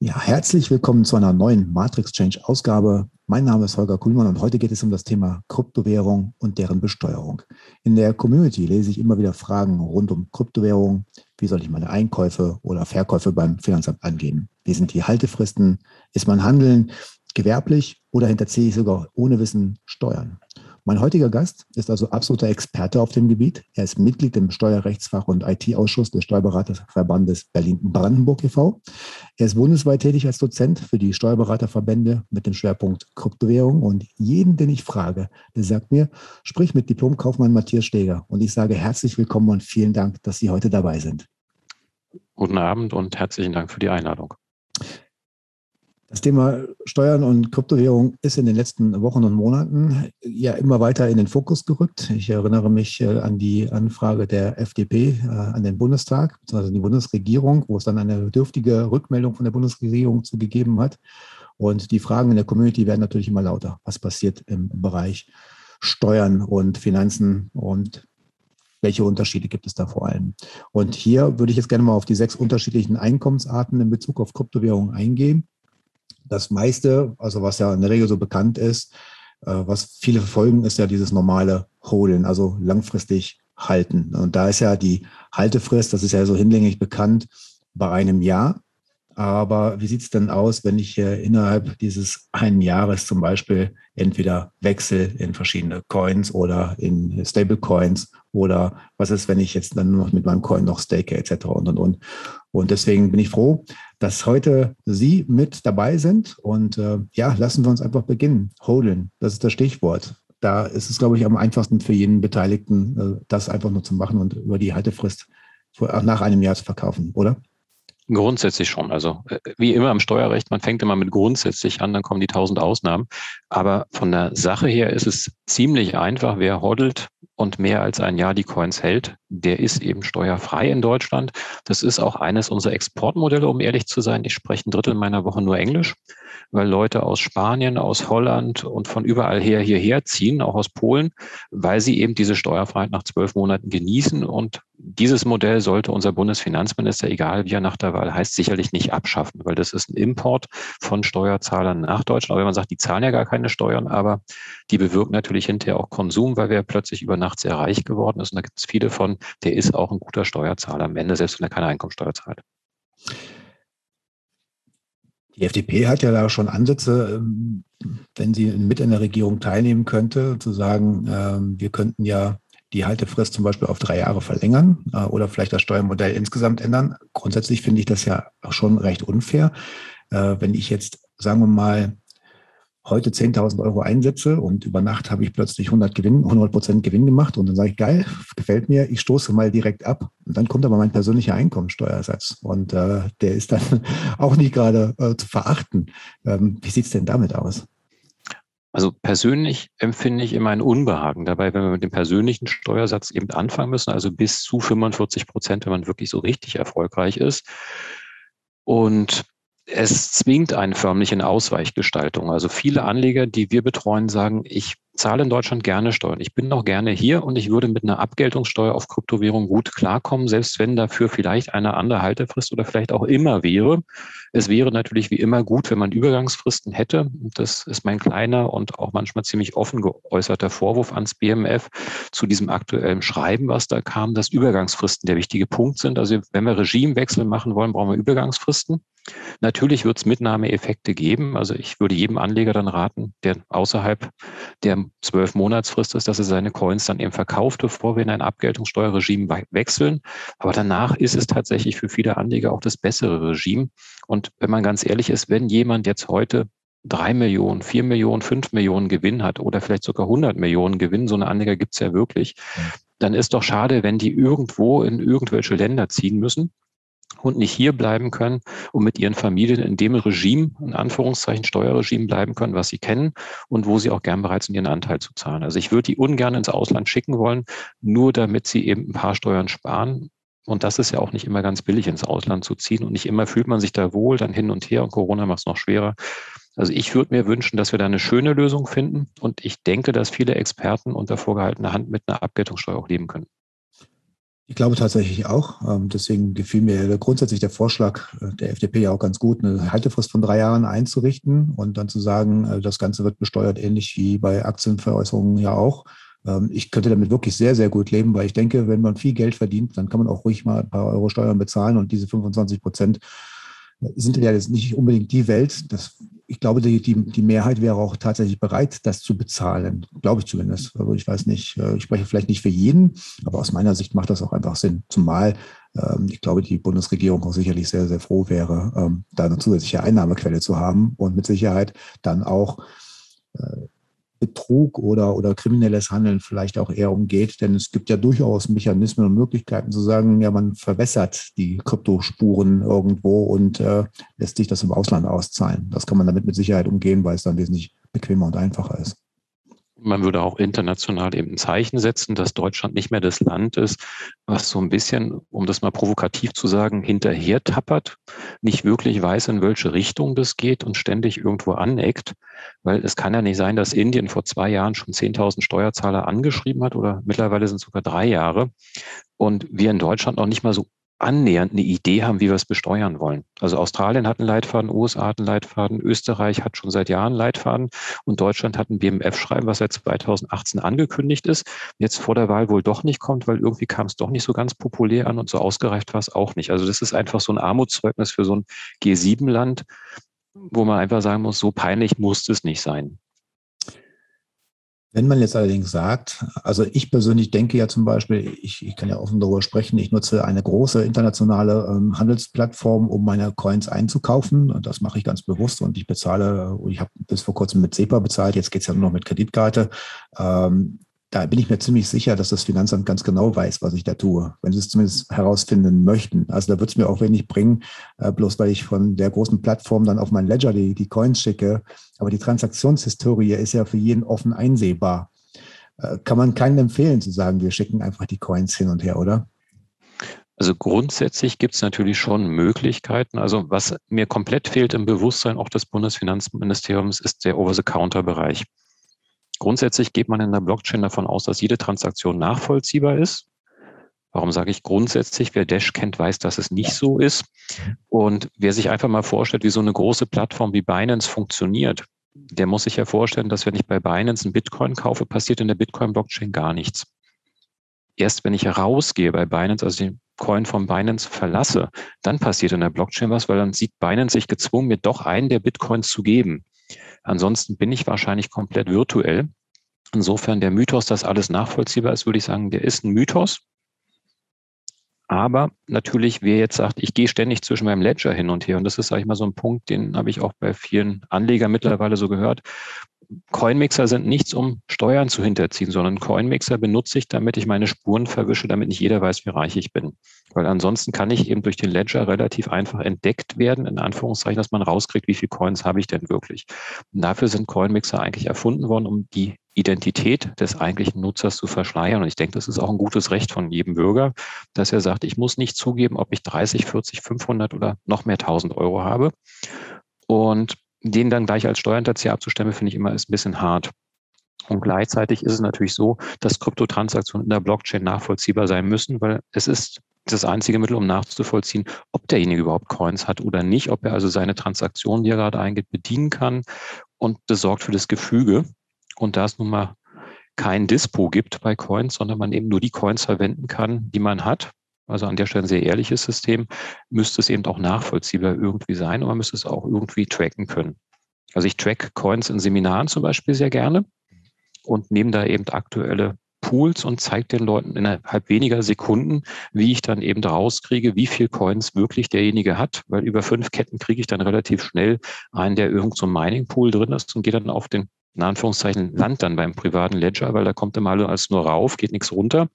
Ja, herzlich willkommen zu einer neuen Matrix Change Ausgabe. Mein Name ist Holger Kuhlmann und heute geht es um das Thema Kryptowährung und deren Besteuerung. In der Community lese ich immer wieder Fragen rund um Kryptowährung. Wie soll ich meine Einkäufe oder Verkäufe beim Finanzamt angeben? Wie sind die Haltefristen? Ist mein Handeln gewerblich oder hinterziehe ich sogar ohne Wissen Steuern? Mein heutiger Gast ist also absoluter Experte auf dem Gebiet. Er ist Mitglied im Steuerrechtsfach- und IT-Ausschuss des Steuerberaterverbandes Berlin-Brandenburg e.V. Er ist bundesweit tätig als Dozent für die Steuerberaterverbände mit dem Schwerpunkt Kryptowährung. Und jeden, den ich frage, der sagt mir, sprich mit Diplomkaufmann Matthias Steger. Und ich sage herzlich willkommen und vielen Dank, dass Sie heute dabei sind. Guten Abend und herzlichen Dank für die Einladung. Das Thema Steuern und Kryptowährung ist in den letzten Wochen und Monaten ja immer weiter in den Fokus gerückt. Ich erinnere mich äh, an die Anfrage der FDP äh, an den Bundestag, beziehungsweise die Bundesregierung, wo es dann eine dürftige Rückmeldung von der Bundesregierung zu gegeben hat. Und die Fragen in der Community werden natürlich immer lauter. Was passiert im Bereich Steuern und Finanzen und welche Unterschiede gibt es da vor allem? Und hier würde ich jetzt gerne mal auf die sechs unterschiedlichen Einkommensarten in Bezug auf Kryptowährung eingehen das meiste, also was ja in der Regel so bekannt ist, äh, was viele verfolgen, ist ja dieses normale Holen, also langfristig halten. Und da ist ja die Haltefrist, das ist ja so hinlänglich bekannt, bei einem Jahr. Aber wie sieht es denn aus, wenn ich äh, innerhalb dieses einen Jahres zum Beispiel entweder wechsle in verschiedene Coins oder in Stablecoins oder was ist, wenn ich jetzt dann noch mit meinem Coin noch stake etc. und und und. Und deswegen bin ich froh, dass heute Sie mit dabei sind. Und äh, ja, lassen wir uns einfach beginnen. Holen, das ist das Stichwort. Da ist es, glaube ich, am einfachsten für jeden Beteiligten, äh, das einfach nur zu machen und über die Haltefrist vor, nach einem Jahr zu verkaufen, oder? Grundsätzlich schon. Also äh, wie immer im Steuerrecht, man fängt immer mit grundsätzlich an, dann kommen die tausend Ausnahmen. Aber von der Sache her ist es ziemlich einfach. Wer hodelt und mehr als ein Jahr die Coins hält, der ist eben steuerfrei in Deutschland. Das ist auch eines unserer Exportmodelle, um ehrlich zu sein. Ich spreche ein Drittel meiner Woche nur Englisch, weil Leute aus Spanien, aus Holland und von überall her hierher ziehen, auch aus Polen, weil sie eben diese Steuerfreiheit nach zwölf Monaten genießen und dieses Modell sollte unser Bundesfinanzminister, egal wie er nach der Wahl heißt, sicherlich nicht abschaffen, weil das ist ein Import von Steuerzahlern nach Deutschland. Aber wenn man sagt, die zahlen ja gar keine Steuern, aber die bewirken natürlich hinterher auch Konsum, weil wer plötzlich über Nacht sehr reich geworden ist. Und da gibt es viele von, der ist auch ein guter Steuerzahler am Ende, selbst wenn er keine Einkommensteuer zahlt. Die FDP hat ja da schon Ansätze, ähm, wenn sie mit in der Regierung teilnehmen könnte, zu sagen, ähm, wir könnten ja die Haltefrist zum Beispiel auf drei Jahre verlängern äh, oder vielleicht das Steuermodell insgesamt ändern. Grundsätzlich finde ich das ja schon recht unfair. Äh, wenn ich jetzt, sagen wir mal, heute 10.000 Euro einsetze und über Nacht habe ich plötzlich 100 Gewinn, 100 Prozent Gewinn gemacht und dann sage ich, geil, gefällt mir, ich stoße mal direkt ab. Und dann kommt aber mein persönlicher Einkommensteuersatz und äh, der ist dann auch nicht gerade äh, zu verachten. Ähm, wie sieht es denn damit aus? Also persönlich empfinde ich immer ein Unbehagen dabei, wenn wir mit dem persönlichen Steuersatz eben anfangen müssen, also bis zu 45 Prozent, wenn man wirklich so richtig erfolgreich ist. Und es zwingt einen förmlich in Ausweichgestaltung. Also viele Anleger, die wir betreuen, sagen, ich zahle in Deutschland gerne Steuern. Ich bin auch gerne hier und ich würde mit einer Abgeltungssteuer auf Kryptowährung gut klarkommen, selbst wenn dafür vielleicht eine andere Haltefrist oder vielleicht auch immer wäre. Es wäre natürlich wie immer gut, wenn man Übergangsfristen hätte. Das ist mein kleiner und auch manchmal ziemlich offen geäußerter Vorwurf ans BMF zu diesem aktuellen Schreiben, was da kam, dass Übergangsfristen der wichtige Punkt sind. Also wenn wir Regimewechsel machen wollen, brauchen wir Übergangsfristen. Natürlich wird es Mitnahmeeffekte geben. Also ich würde jedem Anleger dann raten, der außerhalb der zwölf Monatsfrist ist, dass er seine Coins dann eben verkauft, bevor wir in ein Abgeltungssteuerregime wechseln. Aber danach ist es tatsächlich für viele Anleger auch das bessere Regime. Und wenn man ganz ehrlich ist, wenn jemand jetzt heute drei Millionen, vier Millionen, fünf Millionen Gewinn hat oder vielleicht sogar 100 Millionen Gewinn, so eine Anleger gibt es ja wirklich, dann ist doch schade, wenn die irgendwo in irgendwelche Länder ziehen müssen und nicht hier bleiben können und mit ihren Familien in dem Regime, in Anführungszeichen Steuerregime bleiben können, was sie kennen und wo sie auch gern bereit sind, ihren Anteil zu zahlen. Also ich würde die ungern ins Ausland schicken wollen, nur damit sie eben ein paar Steuern sparen. Und das ist ja auch nicht immer ganz billig, ins Ausland zu ziehen. Und nicht immer fühlt man sich da wohl, dann hin und her. Und Corona macht es noch schwerer. Also ich würde mir wünschen, dass wir da eine schöne Lösung finden. Und ich denke, dass viele Experten unter vorgehaltener Hand mit einer Abgeltungssteuer auch leben können. Ich glaube tatsächlich auch. Ähm, deswegen gefiel mir grundsätzlich der Vorschlag äh, der FDP ja auch ganz gut, eine Haltefrist von drei Jahren einzurichten und dann zu sagen, äh, das Ganze wird besteuert, ähnlich wie bei Aktienveräußerungen ja auch. Ähm, ich könnte damit wirklich sehr, sehr gut leben, weil ich denke, wenn man viel Geld verdient, dann kann man auch ruhig mal ein paar Euro Steuern bezahlen und diese 25 Prozent sind ja jetzt nicht unbedingt die Welt. Das, ich glaube, die, die, die Mehrheit wäre auch tatsächlich bereit, das zu bezahlen. Glaube ich zumindest. Also ich weiß nicht, äh, ich spreche vielleicht nicht für jeden, aber aus meiner Sicht macht das auch einfach Sinn. Zumal ähm, ich glaube, die Bundesregierung auch sicherlich sehr, sehr froh wäre, ähm, da eine zusätzliche Einnahmequelle zu haben und mit Sicherheit dann auch äh, Betrug oder, oder kriminelles Handeln vielleicht auch eher umgeht. Denn es gibt ja durchaus Mechanismen und Möglichkeiten zu sagen, ja, man verwässert die Kryptospuren irgendwo und äh, lässt sich das im Ausland auszahlen. Das kann man damit mit Sicherheit umgehen, weil es dann wesentlich bequemer und einfacher ist. Man würde auch international eben ein Zeichen setzen, dass Deutschland nicht mehr das Land ist, was so ein bisschen, um das mal provokativ zu sagen, hinterher tappert, nicht wirklich weiß, in welche Richtung das geht und ständig irgendwo aneckt. Weil es kann ja nicht sein, dass Indien vor zwei Jahren schon 10.000 Steuerzahler angeschrieben hat oder mittlerweile sind es sogar drei Jahre und wir in Deutschland noch nicht mal so annähernd eine Idee haben, wie wir es besteuern wollen. Also Australien hat einen Leitfaden, USA hat einen Leitfaden, Österreich hat schon seit Jahren einen Leitfaden und Deutschland hat ein BMF-Schreiben, was seit 2018 angekündigt ist, jetzt vor der Wahl wohl doch nicht kommt, weil irgendwie kam es doch nicht so ganz populär an und so ausgereicht war es auch nicht. Also das ist einfach so ein Armutszeugnis für so ein G7-Land, wo man einfach sagen muss, so peinlich muss es nicht sein. Wenn man jetzt allerdings sagt, also ich persönlich denke ja zum Beispiel, ich, ich kann ja offen darüber sprechen, ich nutze eine große internationale ähm, Handelsplattform, um meine Coins einzukaufen. Und das mache ich ganz bewusst und ich bezahle, ich habe bis vor kurzem mit SEPA bezahlt, jetzt geht es ja nur noch mit Kreditkarte. Ähm, da bin ich mir ziemlich sicher, dass das Finanzamt ganz genau weiß, was ich da tue, wenn sie es zumindest herausfinden möchten. Also da wird es mir auch wenig bringen, äh, bloß weil ich von der großen Plattform dann auf mein Ledger die, die Coins schicke. Aber die Transaktionshistorie ist ja für jeden offen einsehbar. Äh, kann man keinen empfehlen zu sagen, wir schicken einfach die Coins hin und her, oder? Also grundsätzlich gibt es natürlich schon Möglichkeiten. Also was mir komplett fehlt im Bewusstsein auch des Bundesfinanzministeriums ist der Over-the-Counter-Bereich. Grundsätzlich geht man in der Blockchain davon aus, dass jede Transaktion nachvollziehbar ist. Warum sage ich grundsätzlich? Wer Dash kennt, weiß, dass es nicht so ist. Und wer sich einfach mal vorstellt, wie so eine große Plattform wie Binance funktioniert, der muss sich ja vorstellen, dass wenn ich bei Binance einen Bitcoin kaufe, passiert in der Bitcoin-Blockchain gar nichts. Erst wenn ich rausgehe bei Binance, also Coin von Binance verlasse, dann passiert in der Blockchain was, weil dann sieht Binance sich gezwungen, mir doch einen der Bitcoins zu geben. Ansonsten bin ich wahrscheinlich komplett virtuell. Insofern der Mythos, dass alles nachvollziehbar ist, würde ich sagen, der ist ein Mythos. Aber natürlich, wer jetzt sagt, ich gehe ständig zwischen meinem Ledger hin und her, und das ist, sage ich mal, so ein Punkt, den habe ich auch bei vielen Anlegern mittlerweile so gehört. Coinmixer sind nichts, um Steuern zu hinterziehen, sondern Coinmixer benutze ich, damit ich meine Spuren verwische, damit nicht jeder weiß, wie reich ich bin. Weil ansonsten kann ich eben durch den Ledger relativ einfach entdeckt werden, in Anführungszeichen, dass man rauskriegt, wie viele Coins habe ich denn wirklich. Und dafür sind Coinmixer eigentlich erfunden worden, um die Identität des eigentlichen Nutzers zu verschleiern. Und ich denke, das ist auch ein gutes Recht von jedem Bürger, dass er sagt, ich muss nicht zugeben, ob ich 30, 40, 500 oder noch mehr 1000 Euro habe. Und den dann gleich als Steuerhinterzieher abzustimmen, finde ich immer ist ein bisschen hart. Und gleichzeitig ist es natürlich so, dass Kryptotransaktionen in der Blockchain nachvollziehbar sein müssen, weil es ist das einzige Mittel, um nachzuvollziehen, ob derjenige überhaupt Coins hat oder nicht, ob er also seine Transaktion, die er gerade eingeht, bedienen kann. Und das sorgt für das Gefüge. Und da es nun mal kein Dispo gibt bei Coins, sondern man eben nur die Coins verwenden kann, die man hat, also an der Stelle ein sehr ehrliches System, müsste es eben auch nachvollziehbar irgendwie sein und man müsste es auch irgendwie tracken können. Also ich track Coins in Seminaren zum Beispiel sehr gerne und nehme da eben aktuelle Pools und zeige den Leuten innerhalb weniger Sekunden, wie ich dann eben rauskriege, wie viel Coins wirklich derjenige hat, weil über fünf Ketten kriege ich dann relativ schnell einen, der irgend so ein Mining Pool drin ist und gehe dann auf den in Anführungszeichen Land dann beim privaten Ledger, weil da kommt immer alles nur rauf, geht nichts runter. Und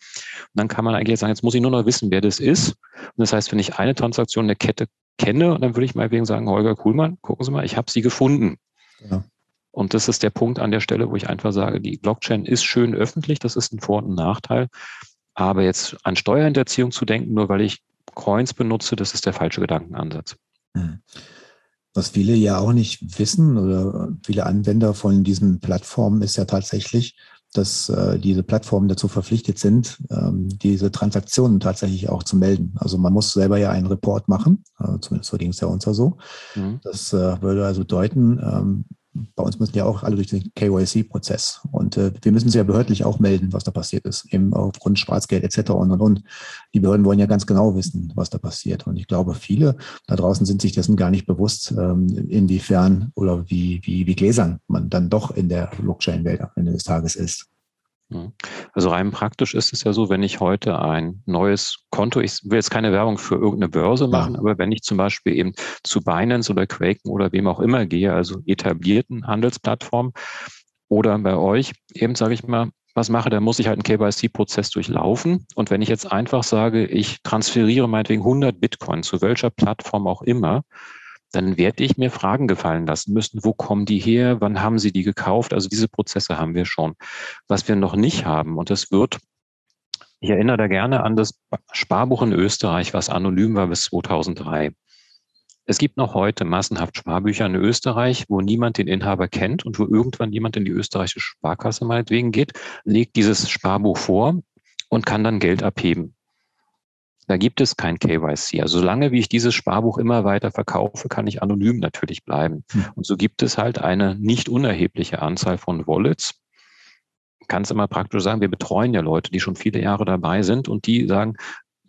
dann kann man eigentlich sagen, jetzt muss ich nur noch wissen, wer das ist. Und das heißt, wenn ich eine Transaktion der Kette kenne, dann würde ich mal wegen sagen, Holger Kuhlmann, gucken Sie mal, ich habe sie gefunden. Ja. Und das ist der Punkt an der Stelle, wo ich einfach sage, die Blockchain ist schön öffentlich, das ist ein Vor- und ein Nachteil. Aber jetzt an Steuerhinterziehung zu denken, nur weil ich Coins benutze, das ist der falsche Gedankenansatz. Mhm. Was viele ja auch nicht wissen oder viele Anwender von diesen Plattformen ist ja tatsächlich, dass äh, diese Plattformen dazu verpflichtet sind, ähm, diese Transaktionen tatsächlich auch zu melden. Also man muss selber ja einen Report machen, äh, zumindest so ging es ja uns ja so. Mhm. Das äh, würde also bedeuten, ähm, bei uns müssen ja auch alle durch den KYC-Prozess. Und äh, wir müssen sie ja behördlich auch melden, was da passiert ist, eben aufgrund Schwarzgeld etc. und und und. Die Behörden wollen ja ganz genau wissen, was da passiert. Und ich glaube, viele da draußen sind sich dessen gar nicht bewusst, ähm, inwiefern oder wie, wie, wie gläsern man dann doch in der Blockchain-Welt am Ende des Tages ist. Mhm. Also rein praktisch ist es ja so, wenn ich heute ein neues Konto, ich will jetzt keine Werbung für irgendeine Börse machen, ja. aber wenn ich zum Beispiel eben zu Binance oder Quaken oder wem auch immer gehe, also etablierten Handelsplattformen oder bei euch, eben sage ich mal, was mache, dann muss ich halt einen KYC-Prozess durchlaufen. Und wenn ich jetzt einfach sage, ich transferiere meinetwegen 100 Bitcoin zu welcher Plattform auch immer, dann werde ich mir Fragen gefallen lassen müssen. Wo kommen die her? Wann haben sie die gekauft? Also diese Prozesse haben wir schon. Was wir noch nicht haben, und das wird, ich erinnere da gerne an das Sparbuch in Österreich, was anonym war bis 2003. Es gibt noch heute massenhaft Sparbücher in Österreich, wo niemand den Inhaber kennt und wo irgendwann jemand in die österreichische Sparkasse meinetwegen geht, legt dieses Sparbuch vor und kann dann Geld abheben. Da gibt es kein KYC. Also solange wie ich dieses Sparbuch immer weiter verkaufe, kann ich anonym natürlich bleiben. Hm. Und so gibt es halt eine nicht unerhebliche Anzahl von Wallets. Kann es immer praktisch sagen, wir betreuen ja Leute, die schon viele Jahre dabei sind und die sagen,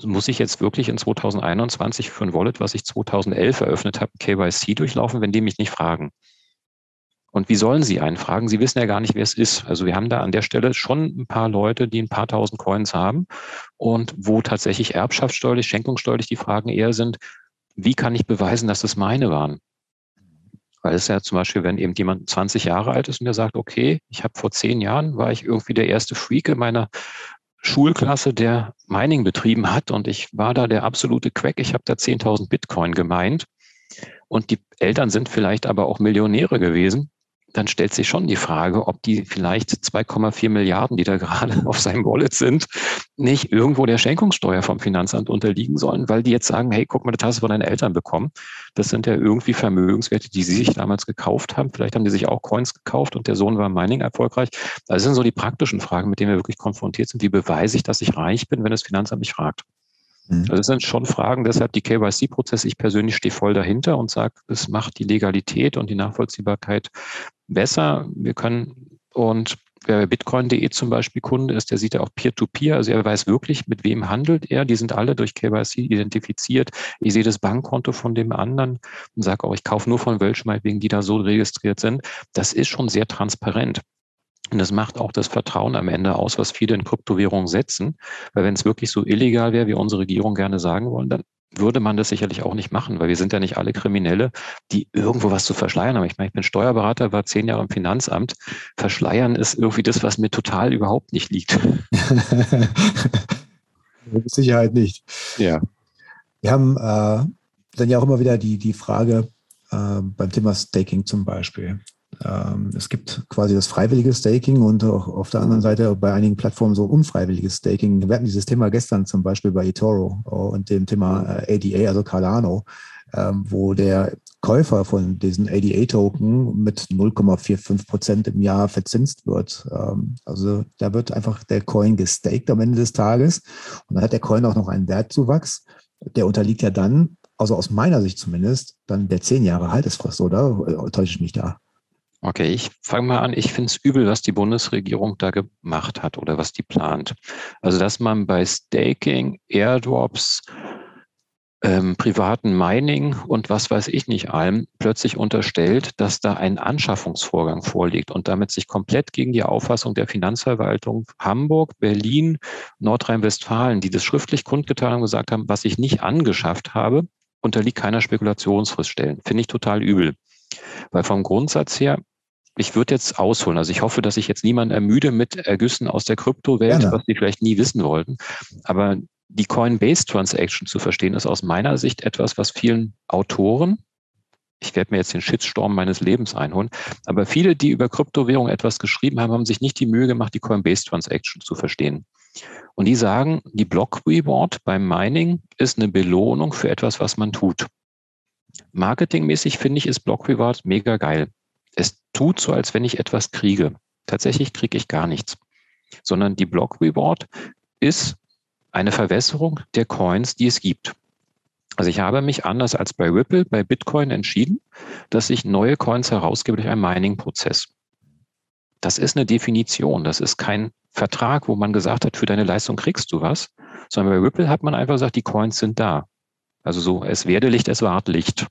muss ich jetzt wirklich in 2021 für ein Wallet, was ich 2011 eröffnet habe, KYC durchlaufen, wenn die mich nicht fragen? Und wie sollen sie einfragen? Sie wissen ja gar nicht, wer es ist. Also wir haben da an der Stelle schon ein paar Leute, die ein paar tausend Coins haben und wo tatsächlich erbschaftssteuerlich, schenkungssteuerlich die Fragen eher sind, wie kann ich beweisen, dass es meine waren? Weil es ja zum Beispiel, wenn eben jemand 20 Jahre alt ist und der sagt, okay, ich habe vor zehn Jahren, war ich irgendwie der erste Freak in meiner Schulklasse, der Mining betrieben hat und ich war da der absolute Quack. Ich habe da 10.000 Bitcoin gemeint und die Eltern sind vielleicht aber auch Millionäre gewesen dann stellt sich schon die Frage, ob die vielleicht 2,4 Milliarden, die da gerade auf seinem Wallet sind, nicht irgendwo der Schenkungssteuer vom Finanzamt unterliegen sollen, weil die jetzt sagen, hey, guck mal, das hast du von deinen Eltern bekommen. Das sind ja irgendwie Vermögenswerte, die sie sich damals gekauft haben. Vielleicht haben die sich auch Coins gekauft und der Sohn war Mining erfolgreich. Das sind so die praktischen Fragen, mit denen wir wirklich konfrontiert sind. Wie beweise ich, dass ich reich bin, wenn das Finanzamt mich fragt? Mhm. Also das sind schon Fragen, deshalb die KYC-Prozesse, ich persönlich stehe voll dahinter und sage, es macht die Legalität und die Nachvollziehbarkeit besser. Wir können und wer bei bitcoin.de zum Beispiel Kunde ist, der sieht ja auch Peer-to-Peer, -Peer, also er weiß wirklich, mit wem handelt er. Die sind alle durch KYC identifiziert. Ich sehe das Bankkonto von dem anderen und sage auch, ich kaufe nur von welchem, wegen die da so registriert sind. Das ist schon sehr transparent. Und das macht auch das Vertrauen am Ende aus, was viele in Kryptowährungen setzen. Weil wenn es wirklich so illegal wäre, wie unsere Regierung gerne sagen wollen, dann würde man das sicherlich auch nicht machen, weil wir sind ja nicht alle Kriminelle, die irgendwo was zu verschleiern haben. Ich meine, ich bin Steuerberater, war zehn Jahre im Finanzamt. Verschleiern ist irgendwie das, was mir total überhaupt nicht liegt. Mit Sicherheit nicht. Ja. Wir haben äh, dann ja auch immer wieder die, die Frage äh, beim Thema Staking zum Beispiel. Ähm, es gibt quasi das freiwillige Staking und auch auf der anderen Seite bei einigen Plattformen so unfreiwilliges Staking. Wir hatten dieses Thema gestern zum Beispiel bei eToro und dem Thema ADA, äh, also Cardano, ähm, wo der Käufer von diesen ADA-Token mit 0,45 Prozent im Jahr verzinst wird. Ähm, also da wird einfach der Coin gestaked am Ende des Tages und dann hat der Coin auch noch einen Wertzuwachs. Der unterliegt ja dann, also aus meiner Sicht zumindest, dann der zehn Jahre Haltesfrist, oder? Täusche ich mich da? Okay, ich fange mal an. Ich finde es übel, was die Bundesregierung da gemacht hat oder was die plant. Also, dass man bei Staking, Airdrops, ähm, privaten Mining und was weiß ich nicht allem plötzlich unterstellt, dass da ein Anschaffungsvorgang vorliegt und damit sich komplett gegen die Auffassung der Finanzverwaltung Hamburg, Berlin, Nordrhein-Westfalen, die das schriftlich kundgetan haben, gesagt haben, was ich nicht angeschafft habe, unterliegt keiner Spekulationsfrist stellen. Finde ich total übel. Weil vom Grundsatz her ich würde jetzt ausholen. Also ich hoffe, dass ich jetzt niemanden ermüde mit Ergüssen aus der Kryptowelt, was die vielleicht nie wissen wollten. Aber die Coinbase-Transaction zu verstehen, ist aus meiner Sicht etwas, was vielen Autoren, ich werde mir jetzt den Shitstorm meines Lebens einholen, aber viele, die über Kryptowährung etwas geschrieben haben, haben sich nicht die Mühe gemacht, die Coinbase-Transaction zu verstehen. Und die sagen, die Block Reward beim Mining ist eine Belohnung für etwas, was man tut. Marketingmäßig finde ich, ist Block Reward mega geil es tut so, als wenn ich etwas kriege. Tatsächlich kriege ich gar nichts. sondern die Block Reward ist eine Verwässerung der Coins, die es gibt. Also ich habe mich anders als bei Ripple, bei Bitcoin entschieden, dass ich neue Coins herausgebe durch einen Mining-Prozess. Das ist eine Definition, das ist kein Vertrag, wo man gesagt hat, für deine Leistung kriegst du was, sondern bei Ripple hat man einfach gesagt, die Coins sind da. Also so, es werde Licht, es ward Licht.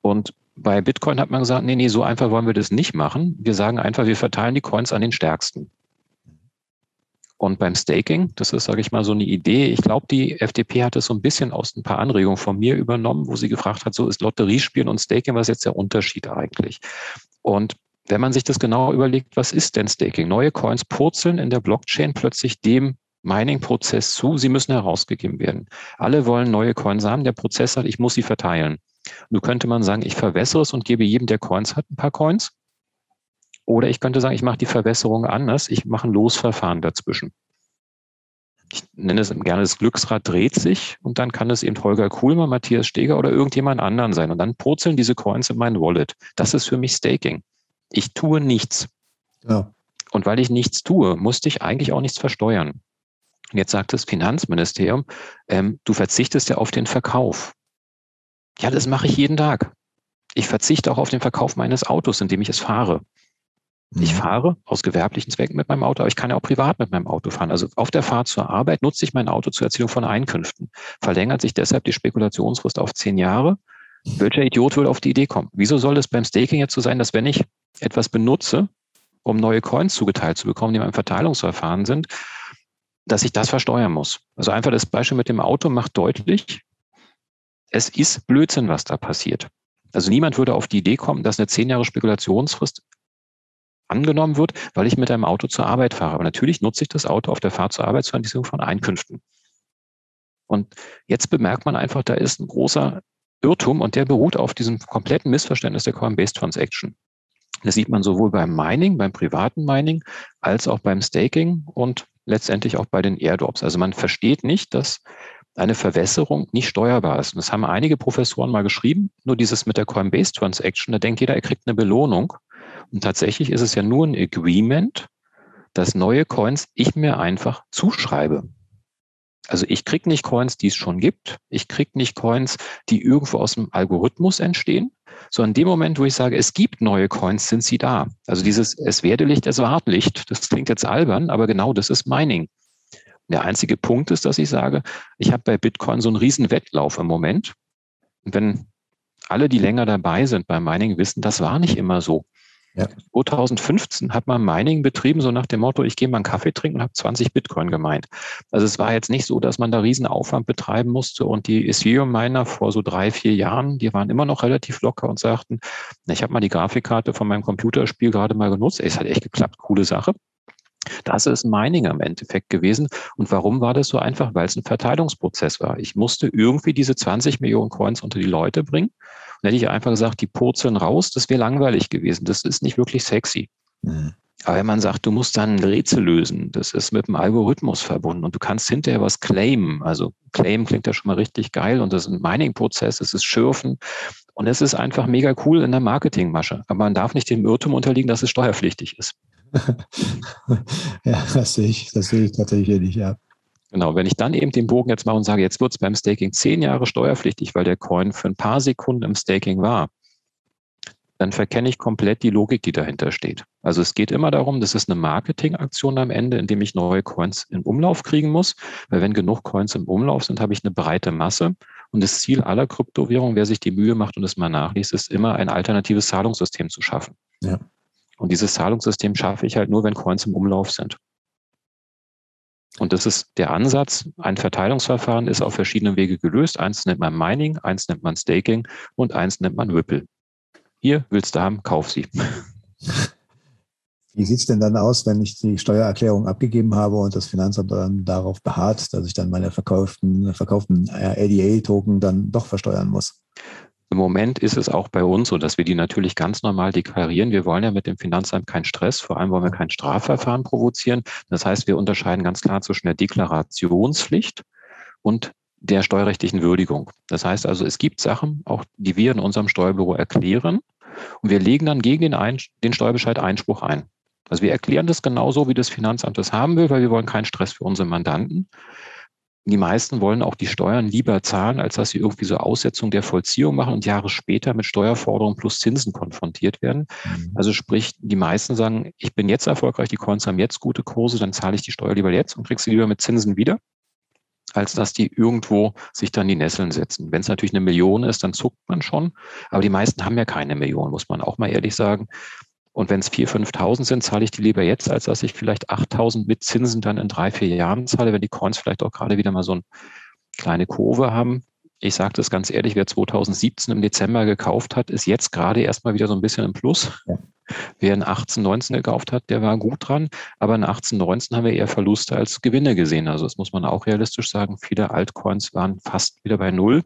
Und bei Bitcoin hat man gesagt, nee, nee, so einfach wollen wir das nicht machen. Wir sagen einfach, wir verteilen die Coins an den Stärksten. Und beim Staking, das ist, sage ich mal, so eine Idee. Ich glaube, die FDP hat es so ein bisschen aus ein paar Anregungen von mir übernommen, wo sie gefragt hat, so ist Lotteriespielen und Staking, was ist jetzt der Unterschied eigentlich? Und wenn man sich das genau überlegt, was ist denn Staking? Neue Coins purzeln in der Blockchain plötzlich dem Mining-Prozess zu, sie müssen herausgegeben werden. Alle wollen neue Coins haben, der Prozess sagt, ich muss sie verteilen. Nun könnte man sagen, ich verwässere es und gebe jedem, der Coins hat, ein paar Coins. Oder ich könnte sagen, ich mache die Verwässerung anders, ich mache ein Losverfahren dazwischen. Ich nenne es gerne, das Glücksrad dreht sich und dann kann es eben Holger Kuhlmann, Matthias Steger oder irgendjemand anderen sein. Und dann purzeln diese Coins in mein Wallet. Das ist für mich Staking. Ich tue nichts. Ja. Und weil ich nichts tue, musste ich eigentlich auch nichts versteuern. Und jetzt sagt das Finanzministerium, ähm, du verzichtest ja auf den Verkauf. Ja, das mache ich jeden Tag. Ich verzichte auch auf den Verkauf meines Autos, indem ich es fahre. Ich mhm. fahre aus gewerblichen Zwecken mit meinem Auto, aber ich kann ja auch privat mit meinem Auto fahren. Also auf der Fahrt zur Arbeit nutze ich mein Auto zur Erzielung von Einkünften. Verlängert sich deshalb die Spekulationsfrist auf zehn Jahre. Welcher Idiot würde auf die Idee kommen? Wieso soll es beim Staking jetzt so sein, dass wenn ich etwas benutze, um neue Coins zugeteilt zu bekommen, die in einem Verteilungsverfahren sind, dass ich das versteuern muss? Also einfach das Beispiel mit dem Auto macht deutlich, es ist Blödsinn, was da passiert. Also niemand würde auf die Idee kommen, dass eine zehn Jahre Spekulationsfrist angenommen wird, weil ich mit einem Auto zur Arbeit fahre. Aber natürlich nutze ich das Auto auf der Fahrt zur Arbeit zur Erzielung von Einkünften. Und jetzt bemerkt man einfach, da ist ein großer Irrtum und der beruht auf diesem kompletten Missverständnis der Coinbase Transaction. Das sieht man sowohl beim Mining, beim privaten Mining, als auch beim Staking und letztendlich auch bei den Airdrops. Also man versteht nicht, dass eine Verwässerung nicht steuerbar ist. Und das haben einige Professoren mal geschrieben. Nur dieses mit der Coinbase Transaction, da denkt jeder, er kriegt eine Belohnung. Und tatsächlich ist es ja nur ein Agreement, dass neue Coins ich mir einfach zuschreibe. Also ich kriege nicht Coins, die es schon gibt. Ich kriege nicht Coins, die irgendwo aus dem Algorithmus entstehen, sondern in dem Moment, wo ich sage, es gibt neue Coins, sind sie da. Also dieses Es werde Licht, es ward Licht, das klingt jetzt albern, aber genau das ist Mining. Der einzige Punkt ist, dass ich sage, ich habe bei Bitcoin so einen riesen Wettlauf im Moment. Und wenn alle, die länger dabei sind beim Mining, wissen, das war nicht immer so. Ja. 2015 hat man Mining betrieben, so nach dem Motto, ich gehe mal einen Kaffee trinken und habe 20 Bitcoin gemeint. Also es war jetzt nicht so, dass man da riesen Aufwand betreiben musste und die Ethereum-Miner vor so drei, vier Jahren, die waren immer noch relativ locker und sagten, ich habe mal die Grafikkarte von meinem Computerspiel gerade mal genutzt. Es hat echt geklappt, coole Sache. Das ist Mining am Endeffekt gewesen. Und warum war das so einfach? Weil es ein Verteilungsprozess war. Ich musste irgendwie diese 20 Millionen Coins unter die Leute bringen dann hätte ich einfach gesagt, die purzeln raus, das wäre langweilig gewesen. Das ist nicht wirklich sexy. Mhm. Aber wenn man sagt, du musst dann ein Rätsel lösen, das ist mit einem Algorithmus verbunden und du kannst hinterher was claimen. Also Claim klingt ja schon mal richtig geil und das ist ein Mining-Prozess, es ist Schürfen und es ist einfach mega cool in der Marketingmasche. Aber man darf nicht dem Irrtum unterliegen, dass es steuerpflichtig ist. ja, das sehe ich, das sehe ich tatsächlich nicht, ja. Genau, wenn ich dann eben den Bogen jetzt mache und sage, jetzt wird es beim Staking zehn Jahre steuerpflichtig, weil der Coin für ein paar Sekunden im Staking war, dann verkenne ich komplett die Logik, die dahinter steht. Also es geht immer darum, das ist eine Marketingaktion am Ende, indem ich neue Coins in Umlauf kriegen muss, weil wenn genug Coins im Umlauf sind, habe ich eine breite Masse. Und das Ziel aller Kryptowährungen, wer sich die Mühe macht und es mal nachliest, ist immer ein alternatives Zahlungssystem zu schaffen. Ja. Und dieses Zahlungssystem schaffe ich halt nur, wenn Coins im Umlauf sind. Und das ist der Ansatz. Ein Verteilungsverfahren ist auf verschiedenen Wege gelöst. Eins nennt man Mining, eins nennt man Staking und eins nennt man Ripple. Hier willst du haben, kauf sie. Wie sieht es denn dann aus, wenn ich die Steuererklärung abgegeben habe und das Finanzamt dann darauf beharrt, dass ich dann meine verkauften, verkauften ADA-Token dann doch versteuern muss? Im Moment ist es auch bei uns so, dass wir die natürlich ganz normal deklarieren. Wir wollen ja mit dem Finanzamt keinen Stress, vor allem wollen wir kein Strafverfahren provozieren. Das heißt, wir unterscheiden ganz klar zwischen der Deklarationspflicht und der steuerrechtlichen Würdigung. Das heißt also, es gibt Sachen, auch die wir in unserem Steuerbüro erklären und wir legen dann gegen den, ein den Steuerbescheid Einspruch ein. Also wir erklären das genauso, wie das Finanzamt das haben will, weil wir wollen keinen Stress für unsere Mandanten. Die meisten wollen auch die Steuern lieber zahlen, als dass sie irgendwie so Aussetzung der Vollziehung machen und Jahre später mit Steuerforderungen plus Zinsen konfrontiert werden. Mhm. Also sprich, die meisten sagen, ich bin jetzt erfolgreich, die Coins haben jetzt gute Kurse, dann zahle ich die Steuer lieber jetzt und krieg sie lieber mit Zinsen wieder, als dass die irgendwo sich dann die Nesseln setzen. Wenn es natürlich eine Million ist, dann zuckt man schon. Aber die meisten haben ja keine Million, muss man auch mal ehrlich sagen. Und wenn es 4.000, 5.000 sind, zahle ich die lieber jetzt, als dass ich vielleicht 8.000 mit Zinsen dann in drei, vier Jahren zahle, wenn die Coins vielleicht auch gerade wieder mal so eine kleine Kurve haben. Ich sage das ganz ehrlich, wer 2017 im Dezember gekauft hat, ist jetzt gerade erstmal wieder so ein bisschen im Plus. Ja. Wer in 18, 19 gekauft hat, der war gut dran. Aber in 18, 19 haben wir eher Verluste als Gewinne gesehen. Also das muss man auch realistisch sagen. Viele Altcoins waren fast wieder bei Null.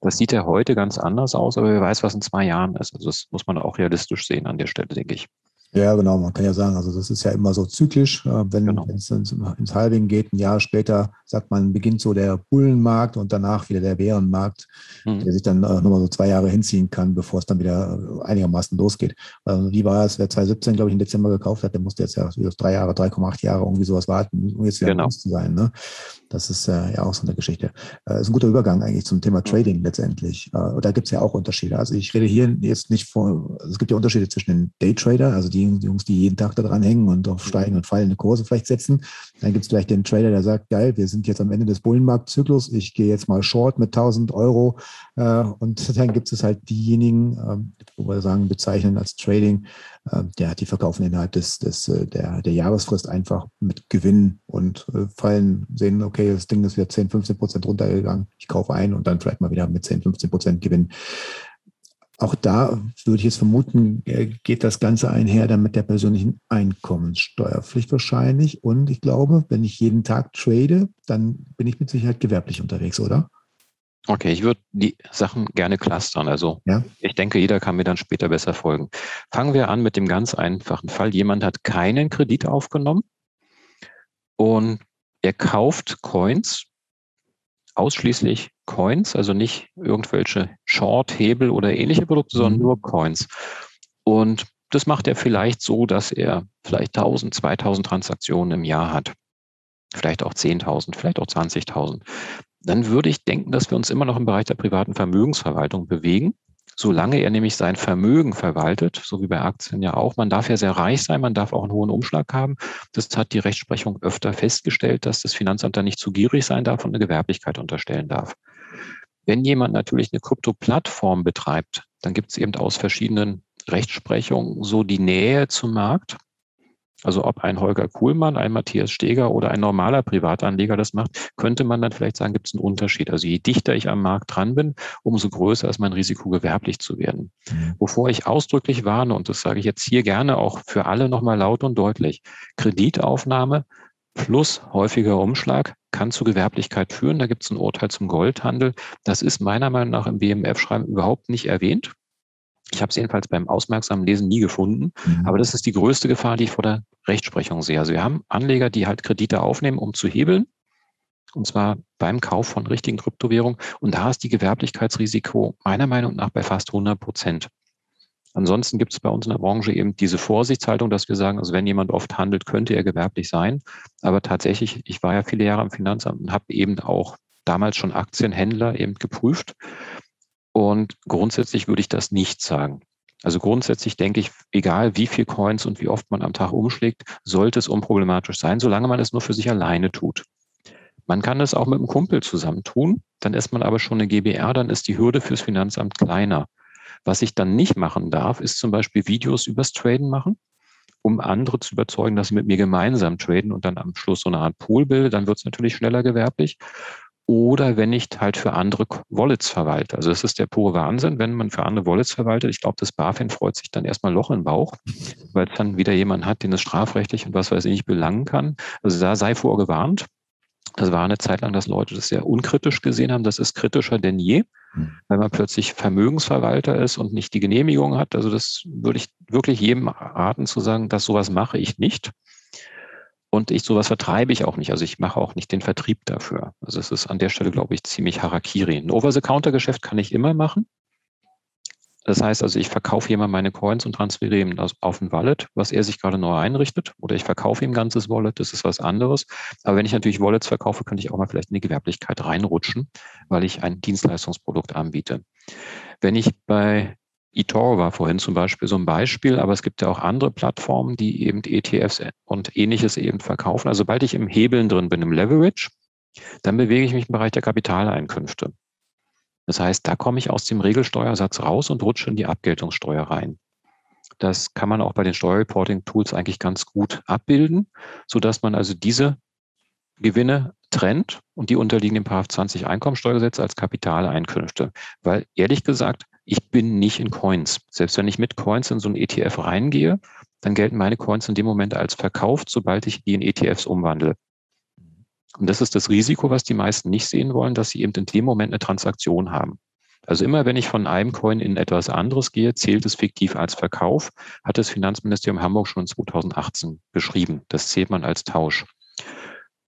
Das sieht ja heute ganz anders aus, aber wer weiß, was in zwei Jahren ist. Also das muss man auch realistisch sehen an der Stelle, denke ich. Ja, genau. Man kann ja sagen, also das ist ja immer so zyklisch. Äh, wenn genau. es ins, ins Halving geht, ein Jahr später sagt man, beginnt so der Bullenmarkt und danach wieder der Bärenmarkt, mhm. der sich dann äh, nochmal so zwei Jahre hinziehen kann, bevor es dann wieder einigermaßen losgeht. Also wie war es, wer 2017, glaube ich, im Dezember gekauft hat, der musste jetzt ja drei Jahre, 3,8 Jahre irgendwie sowas warten, um jetzt wieder genau. zu sein. Ne? Das ist äh, ja auch so eine Geschichte. Äh, ist ein guter Übergang eigentlich zum Thema Trading letztendlich. Äh, da gibt es ja auch Unterschiede. Also ich rede hier jetzt nicht vor, also es gibt ja Unterschiede zwischen den Daytrader, also die Jungs, die jeden Tag da dran hängen und auf steigende und fallende Kurse vielleicht setzen. Dann gibt es vielleicht den Trader, der sagt, geil, wir sind jetzt am Ende des Bullenmarktzyklus, ich gehe jetzt mal short mit 1000 Euro. Äh, und dann gibt es halt diejenigen, äh, wo wir sagen, bezeichnen als Trading, der, die verkaufen innerhalb des, des, äh, der, der Jahresfrist einfach mit Gewinn und äh, fallen, sehen, okay, das Ding ist wieder 10, 15 Prozent runtergegangen, ich kaufe ein und dann vielleicht mal wieder mit 10, 15 Prozent Gewinn. Auch da würde ich jetzt vermuten, geht das Ganze einher dann mit der persönlichen Einkommenssteuerpflicht wahrscheinlich. Und ich glaube, wenn ich jeden Tag trade, dann bin ich mit Sicherheit gewerblich unterwegs, oder? Okay, ich würde die Sachen gerne clustern. Also ja. ich denke, jeder kann mir dann später besser folgen. Fangen wir an mit dem ganz einfachen Fall. Jemand hat keinen Kredit aufgenommen und er kauft Coins, ausschließlich Coins, also nicht irgendwelche Short, Hebel oder ähnliche Produkte, sondern mhm. nur Coins. Und das macht er vielleicht so, dass er vielleicht 1000, 2000 Transaktionen im Jahr hat. Vielleicht auch 10.000, vielleicht auch 20.000 dann würde ich denken, dass wir uns immer noch im Bereich der privaten Vermögensverwaltung bewegen. Solange er nämlich sein Vermögen verwaltet, so wie bei Aktien ja auch, man darf ja sehr reich sein, man darf auch einen hohen Umschlag haben. Das hat die Rechtsprechung öfter festgestellt, dass das Finanzamt da nicht zu gierig sein darf und eine Gewerblichkeit unterstellen darf. Wenn jemand natürlich eine Krypto-Plattform betreibt, dann gibt es eben aus verschiedenen Rechtsprechungen so die Nähe zum Markt. Also ob ein Holger Kuhlmann, ein Matthias Steger oder ein normaler Privatanleger das macht, könnte man dann vielleicht sagen, gibt es einen Unterschied. Also je dichter ich am Markt dran bin, umso größer ist mein Risiko, gewerblich zu werden. Mhm. Wovor ich ausdrücklich warne, und das sage ich jetzt hier gerne auch für alle nochmal laut und deutlich, Kreditaufnahme plus häufiger Umschlag kann zu Gewerblichkeit führen. Da gibt es ein Urteil zum Goldhandel. Das ist meiner Meinung nach im BMF-Schreiben überhaupt nicht erwähnt. Ich habe es jedenfalls beim aufmerksamen Lesen nie gefunden. Mhm. Aber das ist die größte Gefahr, die ich vor der Rechtsprechung sehe. Also wir haben Anleger, die halt Kredite aufnehmen, um zu hebeln. Und zwar beim Kauf von richtigen Kryptowährungen. Und da ist die Gewerblichkeitsrisiko meiner Meinung nach bei fast 100 Prozent. Ansonsten gibt es bei uns in der Branche eben diese Vorsichtshaltung, dass wir sagen, also wenn jemand oft handelt, könnte er gewerblich sein. Aber tatsächlich, ich war ja viele Jahre im Finanzamt und habe eben auch damals schon Aktienhändler eben geprüft. Und grundsätzlich würde ich das nicht sagen. Also grundsätzlich denke ich, egal wie viel Coins und wie oft man am Tag umschlägt, sollte es unproblematisch sein, solange man es nur für sich alleine tut. Man kann es auch mit einem Kumpel zusammen tun, dann ist man aber schon eine GBR, dann ist die Hürde fürs Finanzamt kleiner. Was ich dann nicht machen darf, ist zum Beispiel Videos übers Traden machen, um andere zu überzeugen, dass sie mit mir gemeinsam traden und dann am Schluss so eine Art Pool bilde, dann wird es natürlich schneller gewerblich oder wenn ich halt für andere Wallets verwalte. Also es ist der pure Wahnsinn, wenn man für andere Wallets verwaltet. Ich glaube, das BaFin freut sich dann erstmal Loch im Bauch, weil es dann wieder jemand hat, den es strafrechtlich und was weiß ich nicht belangen kann. Also da sei vorgewarnt. Das war eine Zeit lang, dass Leute das sehr unkritisch gesehen haben. Das ist kritischer denn je, hm. weil man plötzlich Vermögensverwalter ist und nicht die Genehmigung hat. Also das würde ich wirklich jedem raten zu sagen, dass sowas mache ich nicht. Und ich sowas vertreibe ich auch nicht. Also ich mache auch nicht den Vertrieb dafür. Also es ist an der Stelle, glaube ich, ziemlich Harakiri. Ein Over-the-Counter-Geschäft kann ich immer machen. Das heißt also, ich verkaufe jemand meine Coins und transferiere ihm das auf ein Wallet, was er sich gerade neu einrichtet, oder ich verkaufe ihm ganzes Wallet, das ist was anderes. Aber wenn ich natürlich Wallets verkaufe, könnte ich auch mal vielleicht in die Gewerblichkeit reinrutschen, weil ich ein Dienstleistungsprodukt anbiete. Wenn ich bei eToro war vorhin zum Beispiel so ein Beispiel, aber es gibt ja auch andere Plattformen, die eben ETFs und ähnliches eben verkaufen. Also sobald ich im Hebeln drin bin, im Leverage, dann bewege ich mich im Bereich der Kapitaleinkünfte. Das heißt, da komme ich aus dem Regelsteuersatz raus und rutsche in die Abgeltungssteuer rein. Das kann man auch bei den Steuerreporting-Tools eigentlich ganz gut abbilden, sodass man also diese Gewinne trennt und die unterliegen dem § 20 Einkommensteuergesetz als Kapitaleinkünfte. Weil ehrlich gesagt, ich bin nicht in Coins. Selbst wenn ich mit Coins in so ein ETF reingehe, dann gelten meine Coins in dem Moment als verkauft, sobald ich die in ETFs umwandle. Und das ist das Risiko, was die meisten nicht sehen wollen, dass sie eben in dem Moment eine Transaktion haben. Also immer wenn ich von einem Coin in etwas anderes gehe, zählt es fiktiv als Verkauf, hat das Finanzministerium Hamburg schon 2018 beschrieben. Das zählt man als Tausch.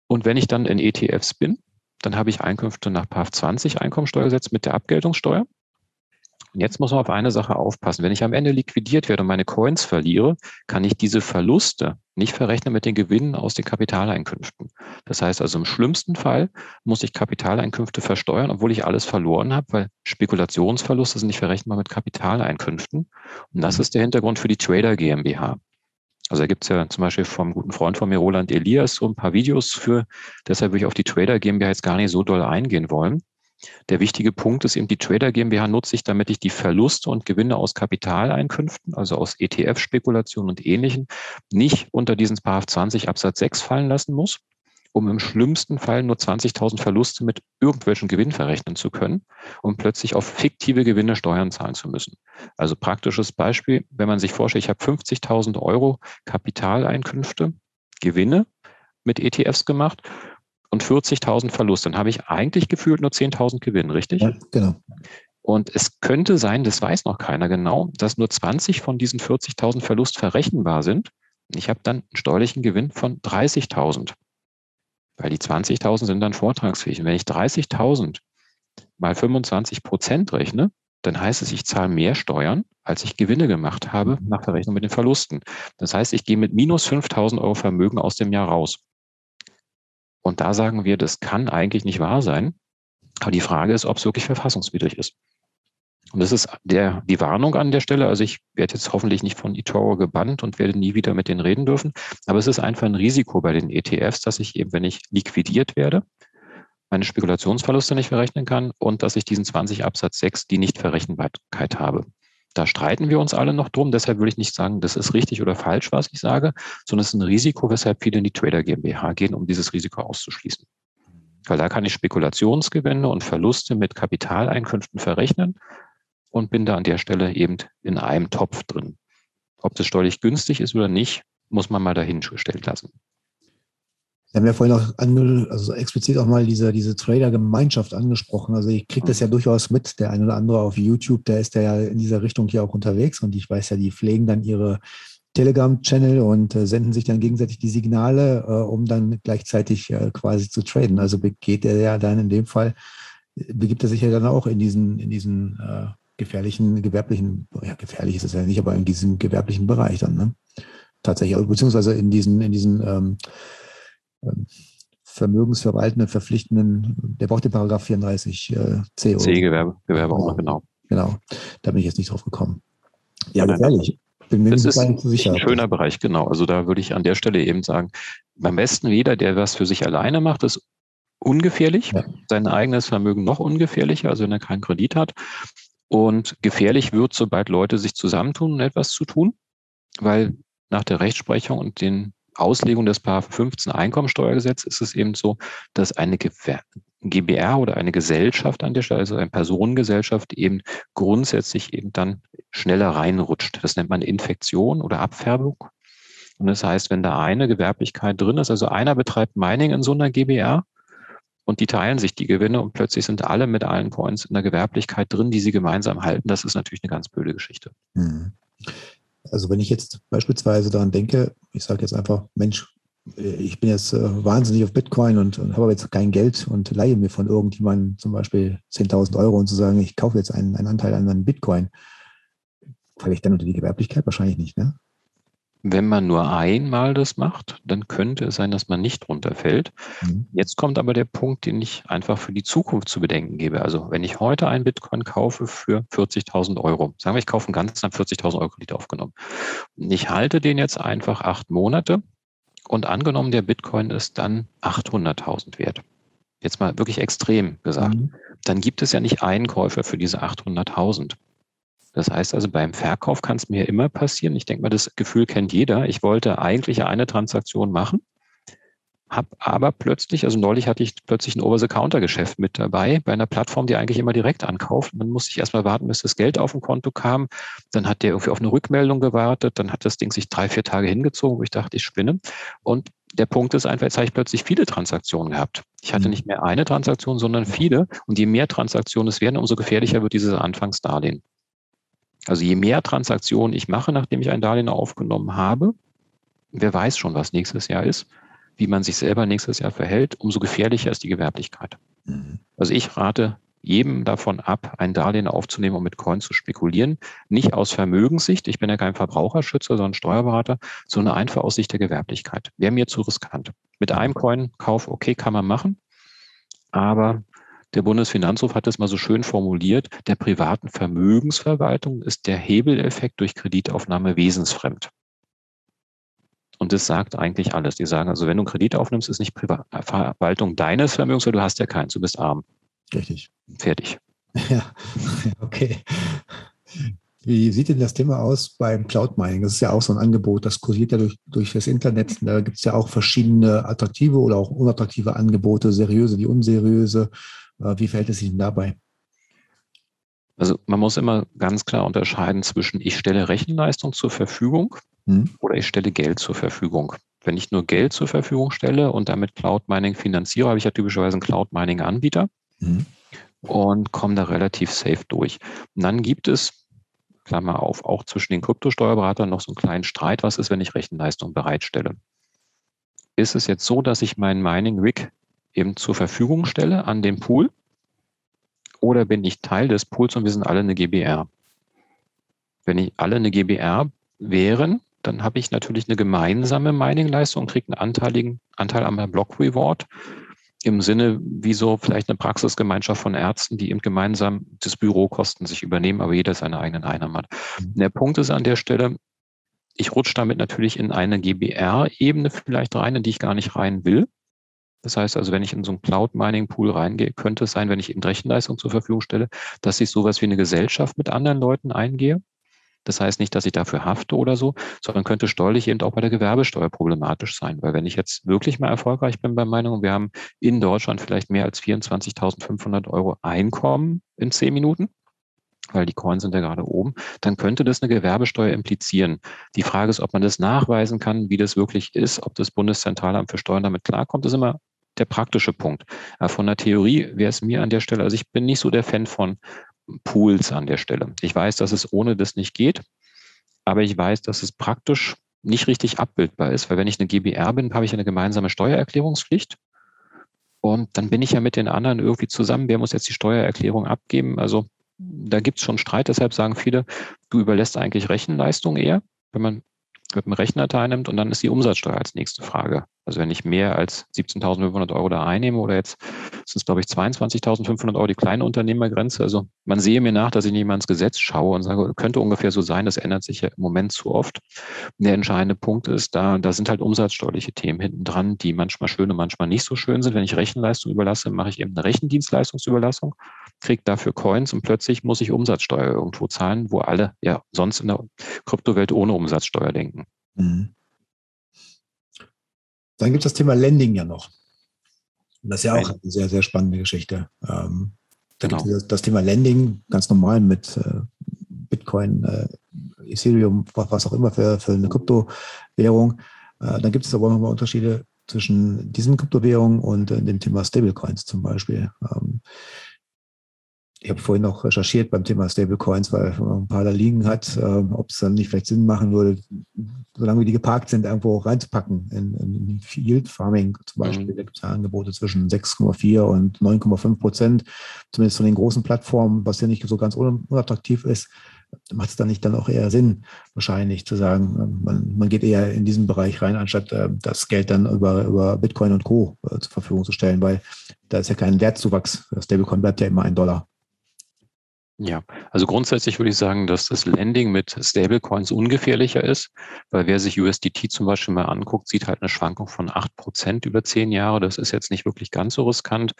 Und wenn ich dann in ETFs bin, dann habe ich Einkünfte nach PAF 20 Einkommensteuergesetz mit der Abgeltungssteuer. Und jetzt muss man auf eine Sache aufpassen. Wenn ich am Ende liquidiert werde und meine Coins verliere, kann ich diese Verluste nicht verrechnen mit den Gewinnen aus den Kapitaleinkünften. Das heißt also im schlimmsten Fall muss ich Kapitaleinkünfte versteuern, obwohl ich alles verloren habe, weil Spekulationsverluste sind nicht verrechenbar mit Kapitaleinkünften. Und das mhm. ist der Hintergrund für die Trader GmbH. Also da gibt es ja zum Beispiel vom guten Freund von mir, Roland Elias, so ein paar Videos für. Deshalb würde ich auf die Trader GmbH jetzt gar nicht so doll eingehen wollen. Der wichtige Punkt ist eben, die Trader GmbH nutze ich, damit ich die Verluste und Gewinne aus Kapitaleinkünften, also aus ETF-Spekulationen und Ähnlichem, nicht unter diesen § 20 Absatz 6 fallen lassen muss, um im schlimmsten Fall nur 20.000 Verluste mit irgendwelchen Gewinn verrechnen zu können und plötzlich auf fiktive Gewinne Steuern zahlen zu müssen. Also praktisches Beispiel, wenn man sich vorstellt, ich habe 50.000 Euro Kapitaleinkünfte, Gewinne mit ETFs gemacht und 40.000 Verlust, dann habe ich eigentlich gefühlt nur 10.000 Gewinn, richtig? Ja, genau. Und es könnte sein, das weiß noch keiner genau, dass nur 20 von diesen 40.000 Verlust verrechenbar sind. Ich habe dann einen steuerlichen Gewinn von 30.000, weil die 20.000 sind dann vortragsfähig. Und wenn ich 30.000 mal 25 Prozent rechne, dann heißt es, ich zahle mehr Steuern, als ich Gewinne gemacht habe nach Verrechnung mit den Verlusten. Das heißt, ich gehe mit minus 5.000 Euro Vermögen aus dem Jahr raus. Und da sagen wir, das kann eigentlich nicht wahr sein. Aber die Frage ist, ob es wirklich verfassungswidrig ist. Und das ist der, die Warnung an der Stelle. Also ich werde jetzt hoffentlich nicht von eToro gebannt und werde nie wieder mit denen reden dürfen. Aber es ist einfach ein Risiko bei den ETFs, dass ich eben, wenn ich liquidiert werde, meine Spekulationsverluste nicht verrechnen kann und dass ich diesen 20 Absatz 6 die Nichtverrechenbarkeit habe. Da streiten wir uns alle noch drum. Deshalb will ich nicht sagen, das ist richtig oder falsch, was ich sage, sondern es ist ein Risiko, weshalb viele in die Trader GmbH gehen, um dieses Risiko auszuschließen. Weil da kann ich Spekulationsgewinne und Verluste mit Kapitaleinkünften verrechnen und bin da an der Stelle eben in einem Topf drin. Ob das steuerlich günstig ist oder nicht, muss man mal dahingestellt lassen. Sie haben ja vorhin auch ange, also explizit auch mal diese, diese Trader-Gemeinschaft angesprochen. Also ich kriege das ja durchaus mit. Der eine oder andere auf YouTube, der ist ja in dieser Richtung hier auch unterwegs und ich weiß ja, die pflegen dann ihre Telegram-Channel und äh, senden sich dann gegenseitig die Signale, äh, um dann gleichzeitig äh, quasi zu traden. Also begeht er ja dann in dem Fall, begibt er sich ja dann auch in diesen, in diesen äh, gefährlichen, gewerblichen, ja, gefährlich ist es ja nicht, aber in diesem gewerblichen Bereich dann, ne? Tatsächlich, beziehungsweise in diesen, in diesen ähm, vermögensverwaltenden, verpflichtenden, der braucht den Paragraph 34 äh, C. C-Gewerbe, Gewerbe auch, genau. Genau, da bin ich jetzt nicht drauf gekommen. Ja, gefährlich. Bin mir das ist ein schöner Bereich, genau. Also da würde ich an der Stelle eben sagen, beim besten jeder, der was für sich alleine macht, ist ungefährlich. Ja. Sein eigenes Vermögen noch ungefährlicher, also wenn er keinen Kredit hat. Und gefährlich wird, sobald Leute sich zusammentun, um etwas zu tun, weil nach der Rechtsprechung und den Auslegung des Paar 15 Einkommensteuergesetz ist es eben so, dass eine GBR oder eine Gesellschaft an der Stelle, also eine Personengesellschaft, eben grundsätzlich eben dann schneller reinrutscht. Das nennt man Infektion oder Abfärbung. Und das heißt, wenn da eine Gewerblichkeit drin ist, also einer betreibt Mining in so einer GBR und die teilen sich die Gewinne und plötzlich sind alle mit allen Coins in der Gewerblichkeit drin, die sie gemeinsam halten, das ist natürlich eine ganz blöde Geschichte. Mhm. Also wenn ich jetzt beispielsweise daran denke, ich sage jetzt einfach, Mensch, ich bin jetzt äh, wahnsinnig auf Bitcoin und, und habe aber jetzt kein Geld und leihe mir von irgendjemandem zum Beispiel 10.000 Euro und zu sagen, ich kaufe jetzt einen, einen Anteil an einem Bitcoin. Falle ich dann unter die Gewerblichkeit? Wahrscheinlich nicht, ne? Wenn man nur einmal das macht, dann könnte es sein, dass man nicht runterfällt. Mhm. Jetzt kommt aber der Punkt, den ich einfach für die Zukunft zu bedenken gebe. Also wenn ich heute einen Bitcoin kaufe für 40.000 Euro, sagen wir, ich kaufe einen ganzen 40.000 Euro Kredit aufgenommen. Ich halte den jetzt einfach acht Monate und angenommen, der Bitcoin ist dann 800.000 wert. Jetzt mal wirklich extrem gesagt. Mhm. Dann gibt es ja nicht einen Käufer für diese 800.000. Das heißt also, beim Verkauf kann es mir immer passieren. Ich denke mal, das Gefühl kennt jeder. Ich wollte eigentlich eine Transaktion machen, habe aber plötzlich, also neulich hatte ich plötzlich ein Over-the-Counter-Geschäft mit dabei bei einer Plattform, die eigentlich immer direkt ankauft. Dann musste ich erstmal warten, bis das Geld auf dem Konto kam. Dann hat der irgendwie auf eine Rückmeldung gewartet. Dann hat das Ding sich drei, vier Tage hingezogen, wo ich dachte, ich spinne. Und der Punkt ist einfach, jetzt habe ich plötzlich viele Transaktionen gehabt. Ich hatte mhm. nicht mehr eine Transaktion, sondern viele. Und je mehr Transaktionen es werden, umso gefährlicher wird dieses Anfangsdarlehen. Also je mehr Transaktionen ich mache, nachdem ich ein Darlehen aufgenommen habe, wer weiß schon, was nächstes Jahr ist, wie man sich selber nächstes Jahr verhält, umso gefährlicher ist die Gewerblichkeit. Mhm. Also ich rate jedem davon ab, ein Darlehen aufzunehmen, um mit Coins zu spekulieren. Nicht aus Vermögenssicht, ich bin ja kein Verbraucherschützer, sondern Steuerberater, sondern einfach aus Sicht der Gewerblichkeit. Wäre mir zu riskant. Mit einem Coin-Kauf, okay, kann man machen, aber der Bundesfinanzhof hat es mal so schön formuliert, der privaten Vermögensverwaltung ist der Hebeleffekt durch Kreditaufnahme wesensfremd. Und das sagt eigentlich alles. Die sagen also, wenn du einen Kredit aufnimmst, ist nicht Privat Verwaltung deines Vermögens, weil du hast ja keins, du bist arm. Richtig. Fertig. Ja, okay. Wie sieht denn das Thema aus beim Cloud Mining? Das ist ja auch so ein Angebot, das kursiert ja durch, durch das Internet. Da gibt es ja auch verschiedene attraktive oder auch unattraktive Angebote, seriöse wie unseriöse. Äh, wie verhält es sich denn dabei? Also man muss immer ganz klar unterscheiden zwischen, ich stelle Rechenleistung zur Verfügung hm. oder ich stelle Geld zur Verfügung. Wenn ich nur Geld zur Verfügung stelle und damit Cloud Mining finanziere, habe ich ja typischerweise einen Cloud Mining Anbieter hm. und komme da relativ safe durch. Und dann gibt es, Klammer auf, auch zwischen den Kryptosteuerberatern noch so einen kleinen Streit, was ist, wenn ich Rechenleistung bereitstelle. Ist es jetzt so, dass ich meinen Mining Rig eben zur Verfügung stelle an den Pool? Oder bin ich Teil des Pools und wir sind alle eine GBR? Wenn ich alle eine GBR wären, dann habe ich natürlich eine gemeinsame Mining-Leistung und kriege einen anteiligen Anteil am Block Reward. Im Sinne, wie so vielleicht eine Praxisgemeinschaft von Ärzten, die eben gemeinsam das Bürokosten sich übernehmen, aber jeder seine eigenen Einnahmen hat. Mhm. Der Punkt ist an der Stelle, ich rutsche damit natürlich in eine GBR-Ebene vielleicht rein, in die ich gar nicht rein will. Das heißt also, wenn ich in so einen Cloud-Mining-Pool reingehe, könnte es sein, wenn ich eben Rechenleistung zur Verfügung stelle, dass ich sowas wie eine Gesellschaft mit anderen Leuten eingehe. Das heißt nicht, dass ich dafür hafte oder so, sondern könnte steuerlich eben auch bei der Gewerbesteuer problematisch sein. Weil wenn ich jetzt wirklich mal erfolgreich bin bei Meinung, wir haben in Deutschland vielleicht mehr als 24.500 Euro Einkommen in zehn Minuten, weil die Coins sind ja gerade oben, dann könnte das eine Gewerbesteuer implizieren. Die Frage ist, ob man das nachweisen kann, wie das wirklich ist, ob das Bundeszentralamt für Steuern damit klarkommt, ist immer der praktische Punkt. Von der Theorie wäre es mir an der Stelle, also ich bin nicht so der Fan von Pools an der Stelle. Ich weiß, dass es ohne das nicht geht, aber ich weiß, dass es praktisch nicht richtig abbildbar ist, weil wenn ich eine GBR bin, habe ich eine gemeinsame Steuererklärungspflicht. Und dann bin ich ja mit den anderen irgendwie zusammen. Wer muss jetzt die Steuererklärung abgeben? Also da gibt es schon Streit, deshalb sagen viele, du überlässt eigentlich Rechenleistung eher, wenn man mit dem Rechner teilnimmt und dann ist die Umsatzsteuer als nächste Frage. Also wenn ich mehr als 17.500 Euro da einnehme oder jetzt sind es, glaube ich, 22.500 Euro die kleine Unternehmergrenze. Also man sehe mir nach, dass ich nicht mal ins Gesetz schaue und sage, könnte ungefähr so sein, das ändert sich ja im Moment zu oft. Der entscheidende Punkt ist, da, da sind halt umsatzsteuerliche Themen hinten dran, die manchmal schön und manchmal nicht so schön sind. Wenn ich Rechenleistung überlasse, mache ich eben eine Rechendienstleistungsüberlassung, kriege dafür Coins und plötzlich muss ich Umsatzsteuer irgendwo zahlen, wo alle ja sonst in der Kryptowelt ohne Umsatzsteuer denken. Mhm. Dann gibt es das Thema Lending ja noch. das ist ja auch eine sehr, sehr spannende Geschichte. Ähm, da genau. gibt es das Thema Lending ganz normal mit äh, Bitcoin, äh, Ethereum, was auch immer für, für eine Kryptowährung. Äh, dann gibt es aber nochmal Unterschiede zwischen diesen Kryptowährungen und äh, dem Thema Stablecoins zum Beispiel. Ähm, ich habe vorhin noch recherchiert beim Thema Stablecoins, weil man ein paar da liegen hat, äh, ob es dann nicht vielleicht Sinn machen würde, solange die geparkt sind, irgendwo reinzupacken. In, in Field Farming zum. Beispiel, mhm. da gibt es ja Angebote zwischen 6,4 und 9,5 Prozent, zumindest von den großen Plattformen, was ja nicht so ganz unattraktiv ist. macht es dann nicht dann auch eher Sinn, wahrscheinlich zu sagen, äh, man, man geht eher in diesen Bereich rein, anstatt äh, das Geld dann über, über Bitcoin und Co. Äh, zur Verfügung zu stellen, weil da ist ja kein Wertzuwachs. Das Stablecoin bleibt ja immer ein Dollar. Ja, also grundsätzlich würde ich sagen, dass das Lending mit Stablecoins ungefährlicher ist, weil wer sich USDT zum Beispiel mal anguckt, sieht halt eine Schwankung von acht Prozent über zehn Jahre. Das ist jetzt nicht wirklich ganz so riskant.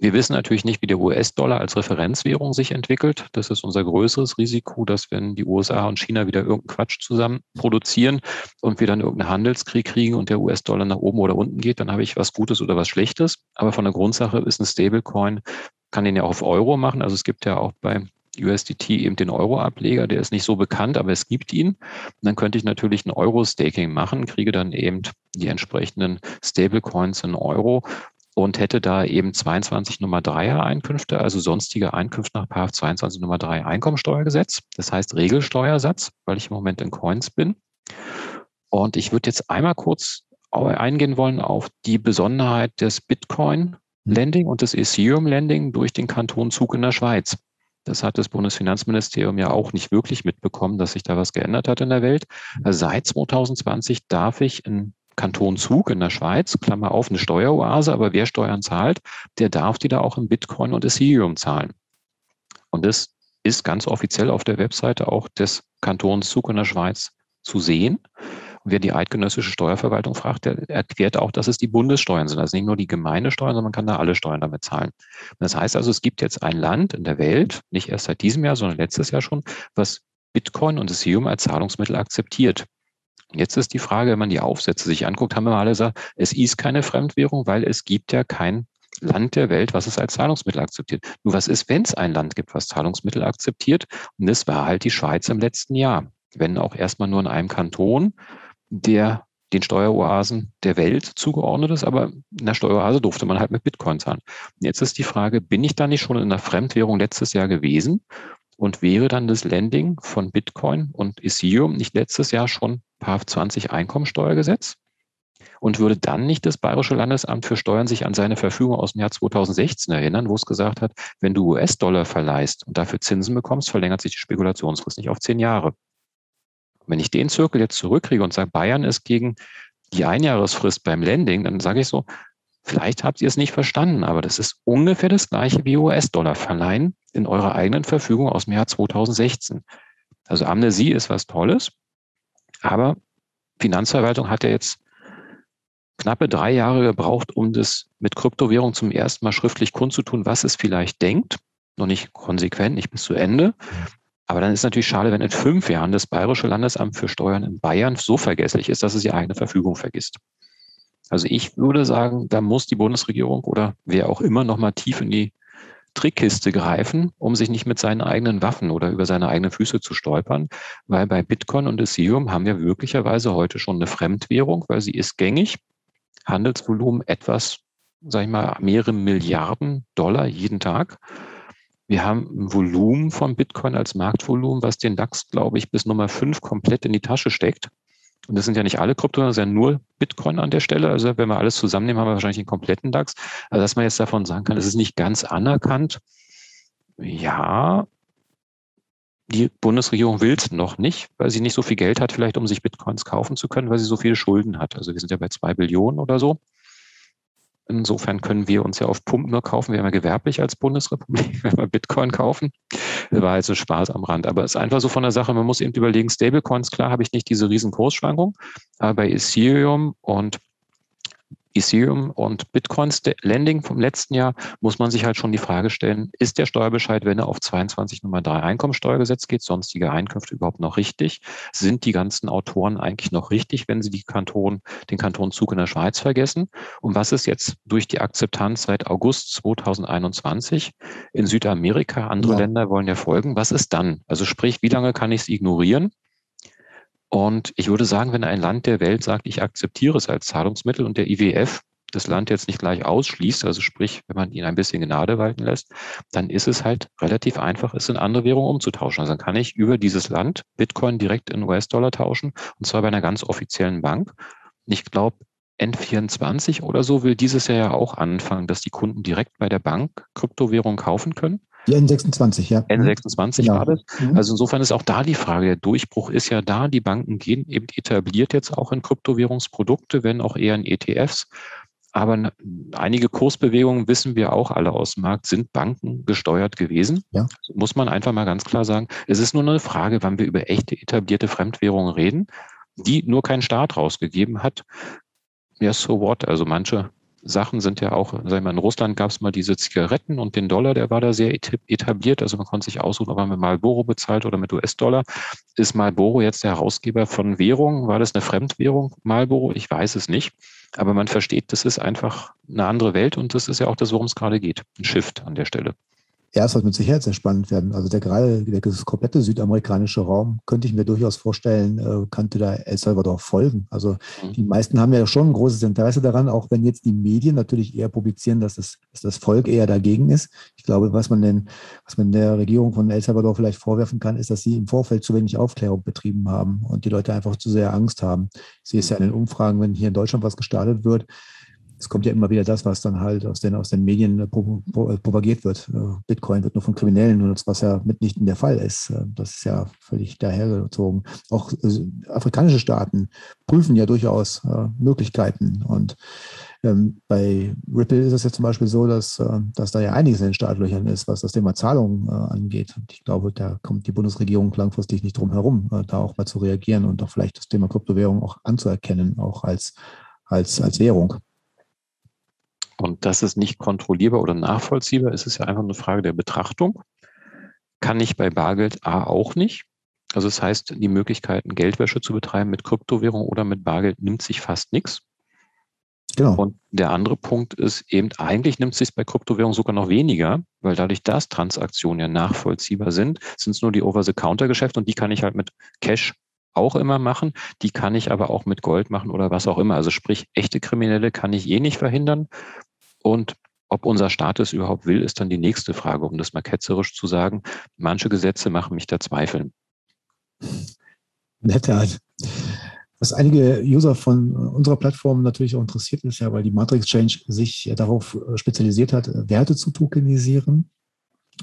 Wir wissen natürlich nicht, wie der US-Dollar als Referenzwährung sich entwickelt. Das ist unser größeres Risiko, dass wenn die USA und China wieder irgendeinen Quatsch zusammen produzieren und wir dann irgendeinen Handelskrieg kriegen und der US-Dollar nach oben oder unten geht, dann habe ich was Gutes oder was Schlechtes. Aber von der Grundsache ist ein Stablecoin, kann den ja auch auf Euro machen. Also es gibt ja auch bei USDT eben den Euro-Ableger, der ist nicht so bekannt, aber es gibt ihn. Und dann könnte ich natürlich ein Euro-Staking machen, kriege dann eben die entsprechenden Stablecoins in Euro und hätte da eben 22 Nummer 3er Einkünfte, also sonstige Einkünfte nach 22 Nummer 3 Einkommensteuergesetz. Das heißt Regelsteuersatz, weil ich im Moment in Coins bin. Und ich würde jetzt einmal kurz eingehen wollen auf die Besonderheit des Bitcoin Lending und des Ethereum Lending durch den Kanton Zug in der Schweiz. Das hat das Bundesfinanzministerium ja auch nicht wirklich mitbekommen, dass sich da was geändert hat in der Welt. Seit 2020 darf ich in Kanton Zug in der Schweiz, Klammer auf, eine Steueroase, aber wer Steuern zahlt, der darf die da auch in Bitcoin und Ethereum zahlen. Und das ist ganz offiziell auf der Webseite auch des Kantons Zug in der Schweiz zu sehen. Wer die eidgenössische Steuerverwaltung fragt, der erklärt auch, dass es die Bundessteuern sind. Also nicht nur die Gemeindesteuern, sondern man kann da alle Steuern damit zahlen. Das heißt also, es gibt jetzt ein Land in der Welt, nicht erst seit diesem Jahr, sondern letztes Jahr schon, was Bitcoin und Ethereum als Zahlungsmittel akzeptiert. Jetzt ist die Frage, wenn man die Aufsätze sich anguckt, haben wir mal alle gesagt, es ist keine Fremdwährung, weil es gibt ja kein Land der Welt, was es als Zahlungsmittel akzeptiert. Nur was ist, wenn es ein Land gibt, was Zahlungsmittel akzeptiert? Und das war halt die Schweiz im letzten Jahr. Wenn auch erstmal nur in einem Kanton, der den Steueroasen der Welt zugeordnet ist, aber in der Steueroase durfte man halt mit Bitcoin zahlen. Jetzt ist die Frage, bin ich da nicht schon in einer Fremdwährung letztes Jahr gewesen und wäre dann das Lending von Bitcoin und Ethereum nicht letztes Jahr schon PAF 20 Einkommensteuergesetz? Und würde dann nicht das Bayerische Landesamt für Steuern sich an seine Verfügung aus dem Jahr 2016 erinnern, wo es gesagt hat, wenn du US-Dollar verleihst und dafür Zinsen bekommst, verlängert sich die Spekulationsfrist nicht auf zehn Jahre. Wenn ich den Zirkel jetzt zurückkriege und sage, Bayern ist gegen die Einjahresfrist beim Lending, dann sage ich so, Vielleicht habt ihr es nicht verstanden, aber das ist ungefähr das gleiche wie US-Dollar verleihen in eurer eigenen Verfügung aus dem Jahr 2016. Also Amnesie ist was Tolles, aber Finanzverwaltung hat ja jetzt knappe drei Jahre gebraucht, um das mit Kryptowährung zum ersten Mal schriftlich kundzutun, was es vielleicht denkt. Noch nicht konsequent, nicht bis zu Ende. Aber dann ist natürlich schade, wenn in fünf Jahren das Bayerische Landesamt für Steuern in Bayern so vergesslich ist, dass es die eigene Verfügung vergisst. Also ich würde sagen, da muss die Bundesregierung oder wer auch immer nochmal tief in die Trickkiste greifen, um sich nicht mit seinen eigenen Waffen oder über seine eigenen Füße zu stolpern, weil bei Bitcoin und Ethereum haben wir möglicherweise heute schon eine Fremdwährung, weil sie ist gängig, Handelsvolumen etwas, sag ich mal, mehrere Milliarden Dollar jeden Tag. Wir haben ein Volumen von Bitcoin als Marktvolumen, was den DAX, glaube ich, bis Nummer fünf komplett in die Tasche steckt. Und das sind ja nicht alle Krypto, das ist ja nur Bitcoin an der Stelle. Also wenn wir alles zusammennehmen, haben wir wahrscheinlich den kompletten DAX. Also dass man jetzt davon sagen kann, es ist nicht ganz anerkannt. Ja, die Bundesregierung will es noch nicht, weil sie nicht so viel Geld hat, vielleicht um sich Bitcoins kaufen zu können, weil sie so viele Schulden hat. Also wir sind ja bei zwei Billionen oder so. Insofern können wir uns ja auf Pump nur kaufen. Wir haben ja gewerblich als Bundesrepublik, wenn wir Bitcoin kaufen. Das war halt so Spaß am Rand. Aber es ist einfach so von der Sache, man muss eben überlegen, Stablecoins, klar habe ich nicht diese riesen Kursschwankung, aber bei Ethereum und Ethereum und Bitcoins Lending vom letzten Jahr muss man sich halt schon die Frage stellen, ist der Steuerbescheid, wenn er auf 22 Nummer 3 Einkommensteuergesetz geht, sonstige Einkünfte überhaupt noch richtig? Sind die ganzen Autoren eigentlich noch richtig, wenn sie die Kanton, den Kanton Zug in der Schweiz vergessen? Und was ist jetzt durch die Akzeptanz seit August 2021 in Südamerika? Andere ja. Länder wollen ja folgen. Was ist dann? Also sprich, wie lange kann ich es ignorieren? Und ich würde sagen, wenn ein Land der Welt sagt, ich akzeptiere es als Zahlungsmittel und der IWF das Land jetzt nicht gleich ausschließt, also sprich, wenn man ihn ein bisschen Gnade walten lässt, dann ist es halt relativ einfach, es in andere Währungen umzutauschen. Also dann kann ich über dieses Land Bitcoin direkt in US-Dollar tauschen und zwar bei einer ganz offiziellen Bank. Ich glaube, N24 oder so will dieses Jahr ja auch anfangen, dass die Kunden direkt bei der Bank Kryptowährung kaufen können. Die N26, ja. N26 genau. war das. Mhm. Also insofern ist auch da die Frage, der Durchbruch ist ja da. Die Banken gehen eben etabliert jetzt auch in Kryptowährungsprodukte, wenn auch eher in ETFs. Aber einige Kursbewegungen, wissen wir auch alle aus dem Markt, sind Banken gesteuert gewesen. Ja. Also muss man einfach mal ganz klar sagen. Es ist nur eine Frage, wann wir über echte etablierte Fremdwährungen reden, die nur kein Staat rausgegeben hat. Ja, so what? Also manche Sachen sind ja auch, sagen wir mal, in Russland gab es mal diese Zigaretten und den Dollar, der war da sehr etabliert. Also man konnte sich aussuchen, ob man mit Marlboro bezahlt oder mit US-Dollar. Ist Marlboro jetzt der Herausgeber von Währungen? War das eine Fremdwährung, Marlboro? Ich weiß es nicht. Aber man versteht, das ist einfach eine andere Welt und das ist ja auch das, worum es gerade geht. Ein Shift an der Stelle. Ja, es wird mit Sicherheit sehr spannend werden. Also der gerade der komplette südamerikanische Raum könnte ich mir durchaus vorstellen, äh, könnte da El Salvador folgen. Also mhm. die meisten haben ja schon ein großes Interesse daran, auch wenn jetzt die Medien natürlich eher publizieren, dass das, dass das Volk eher dagegen ist. Ich glaube, was man denn, was man der Regierung von El Salvador vielleicht vorwerfen kann, ist, dass sie im Vorfeld zu wenig Aufklärung betrieben haben und die Leute einfach zu sehr Angst haben. Ich sehe es ja in den Umfragen, wenn hier in Deutschland was gestartet wird, es kommt ja immer wieder das, was dann halt aus den, aus den Medien äh, äh, propagiert wird. Äh, Bitcoin wird nur von Kriminellen genutzt, was ja mitnichten der Fall ist. Das ist ja völlig dahergezogen. Auch afrikanische Staaten prüfen ja durchaus Möglichkeiten. Und ähm, bei Ripple ist es ja zum Beispiel so, dass, dass da ja einiges in den Startlöchern ist, was das Thema Zahlungen angeht. Und ich glaube, da kommt die Bundesregierung langfristig nicht drum herum, da auch mal zu reagieren und auch vielleicht das Thema Kryptowährung auch anzuerkennen, auch als, als, als Währung. Und das ist nicht kontrollierbar oder nachvollziehbar. Es ist ja einfach eine Frage der Betrachtung. Kann ich bei Bargeld A auch nicht. Also das heißt, die Möglichkeiten, Geldwäsche zu betreiben mit Kryptowährung oder mit Bargeld nimmt sich fast nichts. Genau. Und der andere Punkt ist eben, eigentlich nimmt es sich bei Kryptowährung sogar noch weniger, weil dadurch, dass Transaktionen ja nachvollziehbar sind, sind es nur die Over-the-Counter-Geschäfte und die kann ich halt mit Cash auch immer machen. Die kann ich aber auch mit Gold machen oder was auch immer. Also sprich, echte Kriminelle kann ich eh nicht verhindern. Und ob unser Staat es überhaupt will, ist dann die nächste Frage, um das mal ketzerisch zu sagen. Manche Gesetze machen mich da zweifeln. Nette Art. Was einige User von unserer Plattform natürlich auch interessiert ist, ja, weil die Matrix Exchange sich darauf spezialisiert hat, Werte zu tokenisieren.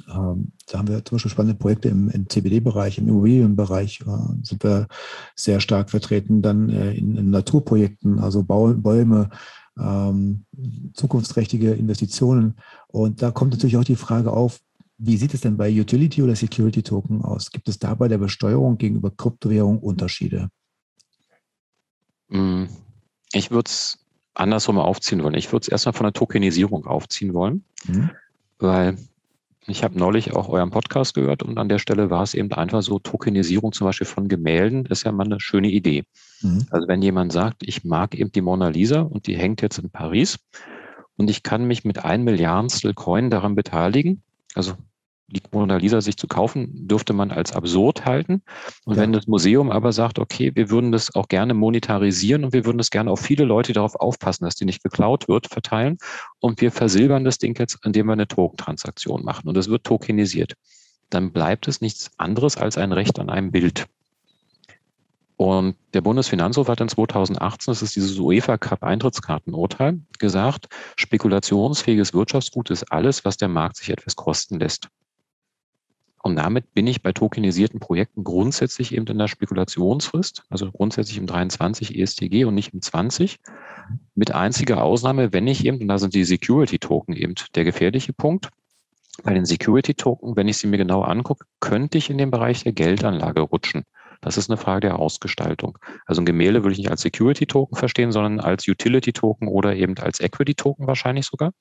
Ähm, da haben wir zum Beispiel spannende Projekte im, CBD-Bereich, im Immobilienbereich äh, sind wir sehr stark vertreten. Dann äh, in, in, Naturprojekten, also Bäume, ähm, zukunftsträchtige Investitionen. Und da kommt natürlich auch die Frage auf, wie sieht es denn bei Utility oder Security Token aus? Gibt es da bei der Besteuerung gegenüber Kryptowährung Unterschiede? Mm, ich würde es andersrum aufziehen wollen. Ich würde es erstmal von der Tokenisierung aufziehen wollen, mhm. weil ich habe neulich auch euren Podcast gehört und an der Stelle war es eben einfach so, Tokenisierung zum Beispiel von Gemälden ist ja mal eine schöne Idee. Mhm. Also wenn jemand sagt, ich mag eben die Mona Lisa und die hängt jetzt in Paris und ich kann mich mit ein Milliardstel Coin daran beteiligen, also die Mona Lisa sich zu kaufen, dürfte man als absurd halten. Und ja. wenn das Museum aber sagt, okay, wir würden das auch gerne monetarisieren und wir würden das gerne auf viele Leute darauf aufpassen, dass die nicht geklaut wird, verteilen und wir versilbern das Ding jetzt, indem wir eine Token-Transaktion machen und es wird tokenisiert, dann bleibt es nichts anderes als ein Recht an einem Bild. Und der Bundesfinanzhof hat in 2018, das ist dieses UEFA Cup Eintrittskartenurteil, gesagt, spekulationsfähiges Wirtschaftsgut ist alles, was der Markt sich etwas kosten lässt. Und damit bin ich bei tokenisierten Projekten grundsätzlich eben in der Spekulationsfrist, also grundsätzlich im 23 ESTG und nicht im 20. Mit einziger Ausnahme, wenn ich eben, und da sind die Security Token eben der gefährliche Punkt. Bei den Security Token, wenn ich sie mir genau angucke, könnte ich in den Bereich der Geldanlage rutschen. Das ist eine Frage der Ausgestaltung. Also ein Gemälde würde ich nicht als Security Token verstehen, sondern als Utility Token oder eben als Equity Token wahrscheinlich sogar.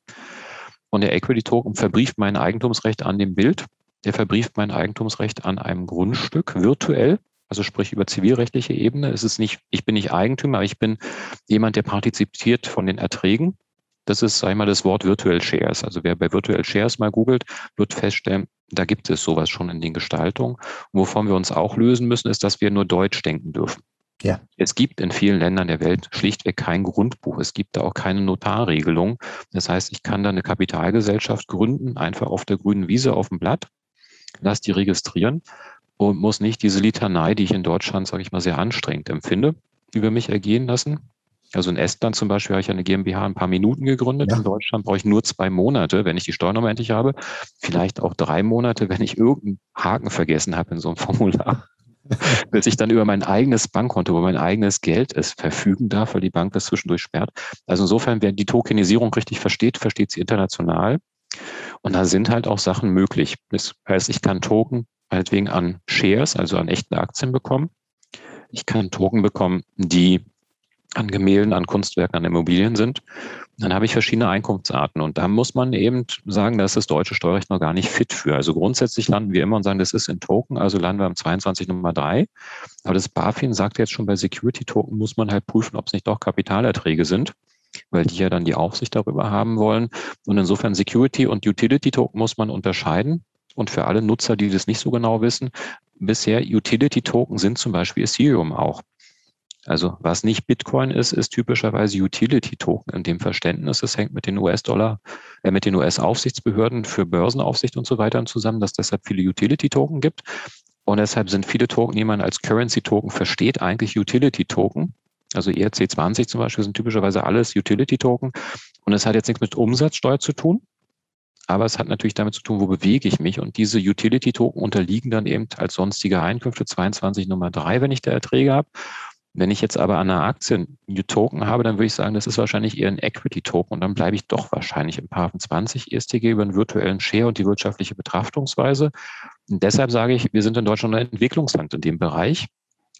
Und der Equity Token verbrieft mein Eigentumsrecht an dem Bild der verbrieft mein Eigentumsrecht an einem Grundstück virtuell, also sprich über zivilrechtliche Ebene. Es ist nicht, ich bin nicht Eigentümer, ich bin jemand, der partizipiert von den Erträgen. Das ist, sag ich mal, das Wort Virtual Shares. Also wer bei Virtual Shares mal googelt, wird feststellen, da gibt es sowas schon in den Gestaltungen. Und wovon wir uns auch lösen müssen, ist, dass wir nur Deutsch denken dürfen. Ja. Es gibt in vielen Ländern der Welt schlichtweg kein Grundbuch. Es gibt da auch keine Notarregelung. Das heißt, ich kann da eine Kapitalgesellschaft gründen, einfach auf der grünen Wiese auf dem Blatt lass die registrieren und muss nicht diese Litanei, die ich in Deutschland, sage ich mal, sehr anstrengend empfinde, über mich ergehen lassen. Also in Estland zum Beispiel habe ich eine GmbH ein paar Minuten gegründet. Ja. In Deutschland brauche ich nur zwei Monate, wenn ich die Steuernummer endlich habe. Vielleicht auch drei Monate, wenn ich irgendeinen Haken vergessen habe in so einem Formular. bis ich dann über mein eigenes Bankkonto, wo mein eigenes Geld ist, verfügen darf, weil die Bank das zwischendurch sperrt. Also insofern, wer die Tokenisierung richtig versteht, versteht sie international. Und da sind halt auch Sachen möglich. Das heißt, ich kann Token meinetwegen an Shares, also an echten Aktien bekommen. Ich kann Token bekommen, die an Gemälden, an Kunstwerken, an Immobilien sind. Dann habe ich verschiedene Einkunftsarten und da muss man eben sagen, da ist das deutsche Steuerrecht noch gar nicht fit für. Also grundsätzlich landen wir immer und sagen, das ist in Token, also landen wir am 22 Nummer 3. Aber das BaFin sagt jetzt schon, bei Security Token muss man halt prüfen, ob es nicht doch Kapitalerträge sind, weil die ja dann die Aufsicht darüber haben wollen. Und insofern Security und Utility Token muss man unterscheiden. Und für alle Nutzer, die das nicht so genau wissen, bisher Utility Token sind zum Beispiel Ethereum auch. Also was nicht Bitcoin ist, ist typischerweise Utility-Token in dem Verständnis. Es hängt mit den US-Dollar, äh, mit den US-Aufsichtsbehörden für Börsenaufsicht und so weiter zusammen, dass es deshalb viele Utility-Token gibt. Und deshalb sind viele Token, die man als Currency-Token versteht, eigentlich Utility-Token. Also ERC20 zum Beispiel sind typischerweise alles Utility-Token. Und es hat jetzt nichts mit Umsatzsteuer zu tun. Aber es hat natürlich damit zu tun, wo bewege ich mich. Und diese Utility-Token unterliegen dann eben als sonstige Einkünfte 22 Nummer 3, wenn ich da Erträge habe. Wenn ich jetzt aber an einer Aktie einen Token habe, dann würde ich sagen, das ist wahrscheinlich eher ein Equity-Token und dann bleibe ich doch wahrscheinlich im Paragraphen 20 ESTG über einen virtuellen Share und die wirtschaftliche Betrachtungsweise. Und deshalb sage ich, wir sind in Deutschland ein Entwicklungsland in dem Bereich.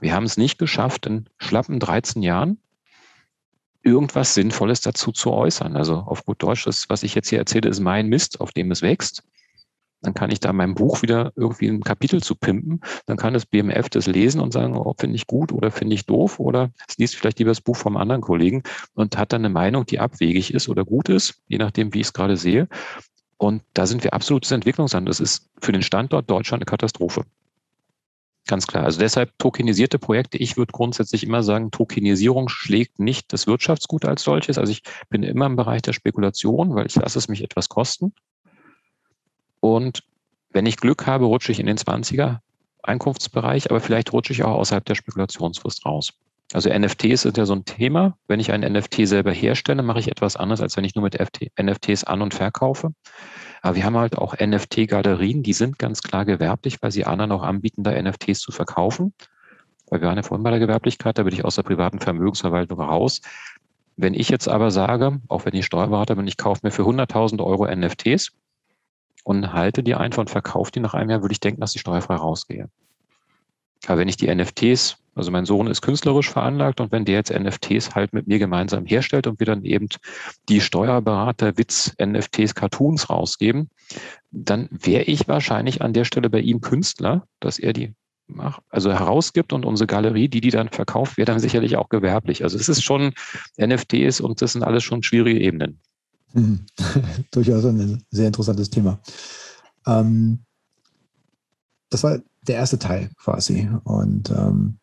Wir haben es nicht geschafft, in schlappen 13 Jahren irgendwas Sinnvolles dazu zu äußern. Also auf gut Deutsch, das, was ich jetzt hier erzähle, ist mein Mist, auf dem es wächst. Dann kann ich da mein Buch wieder irgendwie ein Kapitel zu pimpen. Dann kann das BMF das lesen und sagen, oh, finde ich gut oder finde ich doof oder es liest vielleicht lieber das Buch vom anderen Kollegen und hat dann eine Meinung, die abwegig ist oder gut ist, je nachdem, wie ich es gerade sehe. Und da sind wir absolutes Entwicklungsland. Das ist für den Standort Deutschland eine Katastrophe. Ganz klar. Also deshalb tokenisierte Projekte. Ich würde grundsätzlich immer sagen, Tokenisierung schlägt nicht das Wirtschaftsgut als solches. Also ich bin immer im Bereich der Spekulation, weil ich lasse es mich etwas kosten. Und wenn ich Glück habe, rutsche ich in den 20er Einkunftsbereich, aber vielleicht rutsche ich auch außerhalb der Spekulationsfrist raus. Also NFTs sind ja so ein Thema. Wenn ich einen NFT selber herstelle, mache ich etwas anderes, als wenn ich nur mit NFTs an- und verkaufe. Aber wir haben halt auch NFT-Galerien, die sind ganz klar gewerblich, weil sie anderen auch anbieten, da NFTs zu verkaufen. Weil wir waren ja vorhin bei der Gewerblichkeit, da bin ich aus der privaten Vermögensverwaltung raus. Wenn ich jetzt aber sage, auch wenn ich Steuerberater bin, ich kaufe mir für 100.000 Euro NFTs, und halte die einfach und verkaufe die nach einem Jahr, würde ich denken, dass ich steuerfrei rausgehe. Aber wenn ich die NFTs, also mein Sohn ist künstlerisch veranlagt und wenn der jetzt NFTs halt mit mir gemeinsam herstellt und wir dann eben die Steuerberater Witz NFTs Cartoons rausgeben, dann wäre ich wahrscheinlich an der Stelle bei ihm Künstler, dass er die also herausgibt und unsere Galerie, die die dann verkauft, wäre dann sicherlich auch gewerblich. Also es ist schon NFTs und das sind alles schon schwierige Ebenen. Mhm. Durchaus ein sehr interessantes Thema. Ähm, das war der erste Teil quasi. Und ähm,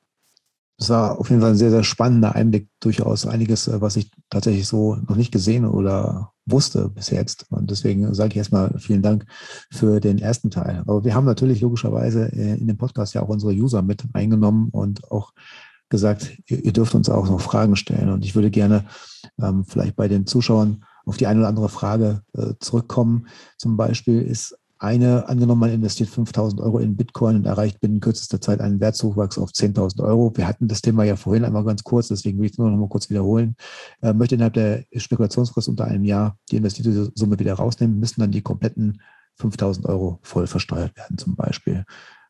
war auf jeden Fall ein sehr, sehr spannender Einblick, durchaus einiges, äh, was ich tatsächlich so noch nicht gesehen oder wusste bis jetzt. Und deswegen sage ich erstmal vielen Dank für den ersten Teil. Aber wir haben natürlich logischerweise äh, in dem Podcast ja auch unsere User mit eingenommen und auch gesagt, ihr, dürft uns auch noch Fragen stellen. Und ich würde gerne ähm, vielleicht bei den Zuschauern auf die eine oder andere Frage äh, zurückkommen. Zum Beispiel ist eine, angenommen, man investiert 5000 Euro in Bitcoin und erreicht binnen kürzester Zeit einen Wertzuwachs auf 10.000 Euro. Wir hatten das Thema ja vorhin einmal ganz kurz, deswegen will ich es nur noch mal kurz wiederholen. Äh, möchte innerhalb der Spekulationsfrist unter einem Jahr die investierte Summe wieder rausnehmen, müssen dann die kompletten 5000 Euro voll versteuert werden zum Beispiel.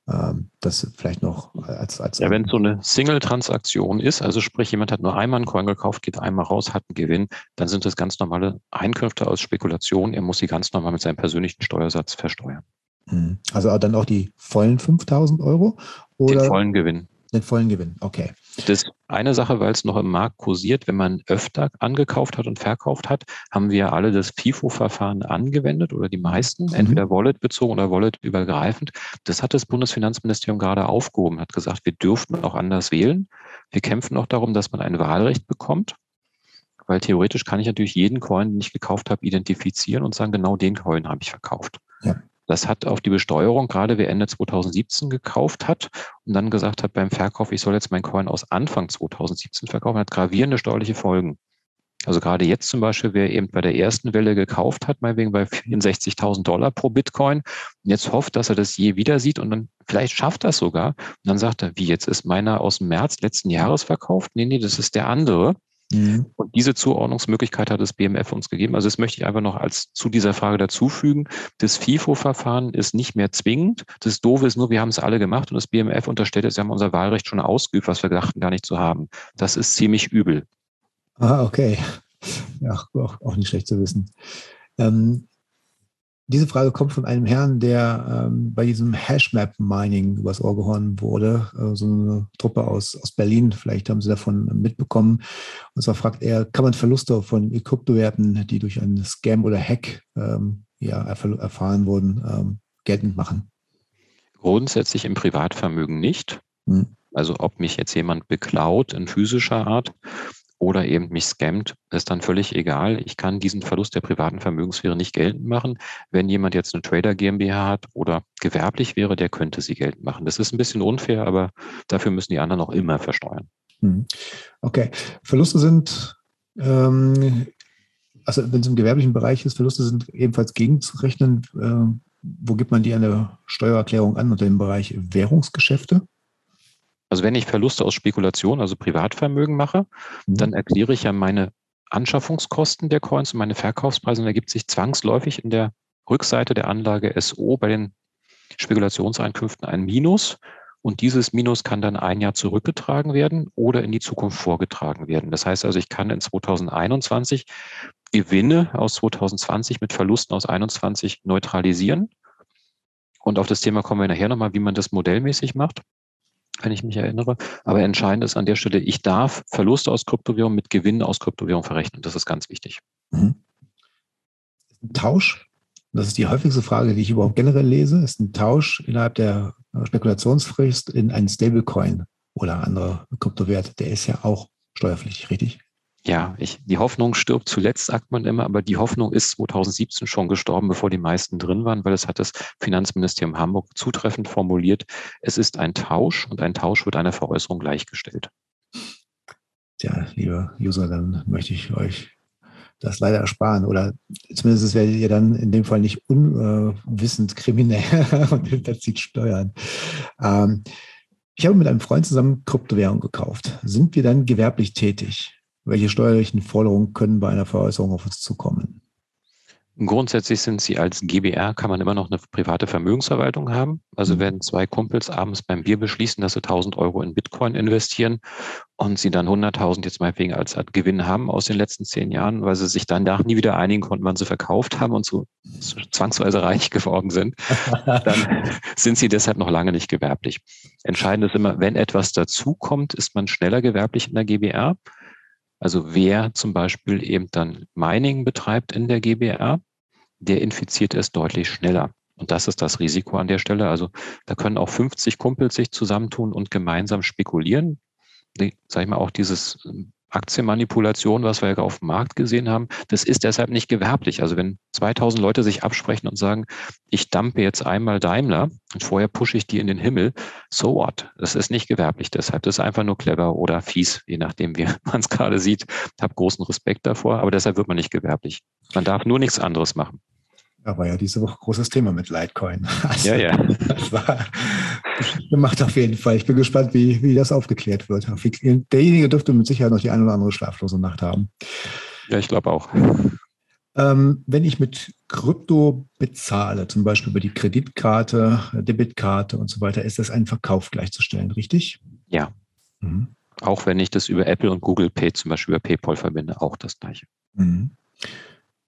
Ähm, das vielleicht noch als. als ja, wenn es so eine Single-Transaktion ist, also sprich, jemand hat nur einmal einen Coin gekauft, geht einmal raus, hat einen Gewinn, dann sind das ganz normale Einkünfte aus Spekulation. Er muss sie ganz normal mit seinem persönlichen Steuersatz versteuern. Hm. Also dann auch die vollen 5000 Euro? Oder? Den vollen Gewinn. Den vollen Gewinn, okay. Das eine Sache, weil es noch im Markt kursiert, wenn man öfter angekauft hat und verkauft hat, haben wir alle das FIFO-Verfahren angewendet oder die meisten, mhm. entweder Wallet bezogen oder Wallet übergreifend. Das hat das Bundesfinanzministerium gerade aufgehoben, hat gesagt, wir dürften auch anders wählen. Wir kämpfen auch darum, dass man ein Wahlrecht bekommt. Weil theoretisch kann ich natürlich jeden Coin, den ich gekauft habe, identifizieren und sagen, genau den Coin habe ich verkauft. Ja. Das hat auf die Besteuerung, gerade wer Ende 2017 gekauft hat und dann gesagt hat beim Verkauf, ich soll jetzt mein Coin aus Anfang 2017 verkaufen, hat gravierende steuerliche Folgen. Also gerade jetzt zum Beispiel, wer eben bei der ersten Welle gekauft hat, meinetwegen bei 64.000 Dollar pro Bitcoin und jetzt hofft, dass er das je wieder sieht und dann vielleicht schafft das sogar. Und dann sagt er, wie jetzt ist meiner aus dem März letzten Jahres verkauft? Nee, nee, das ist der andere. Mhm. Und diese Zuordnungsmöglichkeit hat das BMF uns gegeben. Also das möchte ich einfach noch als zu dieser Frage dazufügen. Das FIFO-Verfahren ist nicht mehr zwingend. Das Doofe ist nur, wir haben es alle gemacht und das BMF unterstellt jetzt, wir haben unser Wahlrecht schon ausgeübt, was wir dachten gar nicht zu haben. Das ist ziemlich übel. Ah, okay. Ja, auch, auch nicht schlecht zu wissen. Ähm, diese Frage kommt von einem Herrn, der ähm, bei diesem Hashmap-Mining übers Ohr gehauen wurde, äh, so eine Truppe aus, aus Berlin, vielleicht haben Sie davon mitbekommen. Und zwar fragt er, kann man Verluste von Kryptowerten, die durch einen Scam oder Hack ähm, ja, erfahren wurden, ähm, geltend machen? Grundsätzlich im Privatvermögen nicht. Hm. Also ob mich jetzt jemand beklaut in physischer Art oder eben mich scammt, ist dann völlig egal. Ich kann diesen Verlust der privaten Vermögenssphäre nicht geltend machen. Wenn jemand jetzt eine Trader GmbH hat oder gewerblich wäre, der könnte sie geltend machen. Das ist ein bisschen unfair, aber dafür müssen die anderen auch immer versteuern. Hm. Okay. Verluste sind, ähm, also wenn es im gewerblichen Bereich ist, Verluste sind ebenfalls gegenzurechnen. Äh, wo gibt man die an der Steuererklärung an unter dem Bereich Währungsgeschäfte? Also wenn ich Verluste aus Spekulation, also Privatvermögen mache, mhm. dann erkläre ich ja meine Anschaffungskosten der Coins und meine Verkaufspreise und ergibt sich zwangsläufig in der Rückseite der Anlage SO bei den Spekulationseinkünften ein Minus. Und dieses Minus kann dann ein Jahr zurückgetragen werden oder in die Zukunft vorgetragen werden. Das heißt also, ich kann in 2021 Gewinne aus 2020 mit Verlusten aus 2021 neutralisieren. Und auf das Thema kommen wir nachher nochmal, wie man das modellmäßig macht wenn ich mich erinnere. Aber entscheidend ist an der Stelle, ich darf Verluste aus Kryptowährung mit Gewinnen aus Kryptowährung verrechnen. Das ist ganz wichtig. Mhm. Tausch, das ist die häufigste Frage, die ich überhaupt generell lese, ist ein Tausch innerhalb der Spekulationsfrist in einen Stablecoin oder andere Kryptowert. Der ist ja auch steuerpflichtig, richtig? Ja, ich, die Hoffnung stirbt zuletzt, sagt man immer, aber die Hoffnung ist 2017 schon gestorben, bevor die meisten drin waren, weil es hat das Finanzministerium Hamburg zutreffend formuliert. Es ist ein Tausch und ein Tausch wird einer Veräußerung gleichgestellt. Tja, liebe User, dann möchte ich euch das leider ersparen oder zumindest werdet ihr dann in dem Fall nicht unwissend kriminell und hinterzieht Steuern. Ähm, ich habe mit einem Freund zusammen Kryptowährung gekauft. Sind wir dann gewerblich tätig? Welche steuerlichen Forderungen können bei einer Veräußerung auf uns zukommen? Grundsätzlich sind sie als GBR, kann man immer noch eine private Vermögensverwaltung haben. Also mhm. wenn zwei Kumpels abends beim Bier beschließen, dass sie 1000 Euro in Bitcoin investieren und sie dann 100.000 jetzt meinetwegen als Gewinn haben aus den letzten zehn Jahren, weil sie sich danach nie wieder einigen konnten, wann sie verkauft haben und so zwangsweise reich geworden sind, dann sind sie deshalb noch lange nicht gewerblich. Entscheidend ist immer, wenn etwas dazukommt, ist man schneller gewerblich in der GBR. Also wer zum Beispiel eben dann Mining betreibt in der GBR, der infiziert es deutlich schneller. Und das ist das Risiko an der Stelle. Also da können auch 50 Kumpels sich zusammentun und gemeinsam spekulieren. Sag ich mal, auch dieses Aktienmanipulation, was wir ja auf dem Markt gesehen haben, das ist deshalb nicht gewerblich. Also wenn 2000 Leute sich absprechen und sagen, ich dampe jetzt einmal Daimler und vorher pushe ich die in den Himmel, so what? Das ist nicht gewerblich deshalb. Das ist einfach nur clever oder fies, je nachdem, wie man es gerade sieht. Ich habe großen Respekt davor, aber deshalb wird man nicht gewerblich. Man darf nur nichts anderes machen. Da war ja diese Woche großes Thema mit Litecoin. Also, ja, ja. Das war gemacht auf jeden Fall. Ich bin gespannt, wie, wie das aufgeklärt wird. Derjenige dürfte mit Sicherheit noch die eine oder andere schlaflose Nacht haben. Ja, ich glaube auch. Ähm, wenn ich mit Krypto bezahle, zum Beispiel über die Kreditkarte, Debitkarte und so weiter, ist das ein Verkauf gleichzustellen, richtig? Ja. Mhm. Auch wenn ich das über Apple und Google Pay, zum Beispiel über PayPal verbinde, auch das gleiche. Mhm.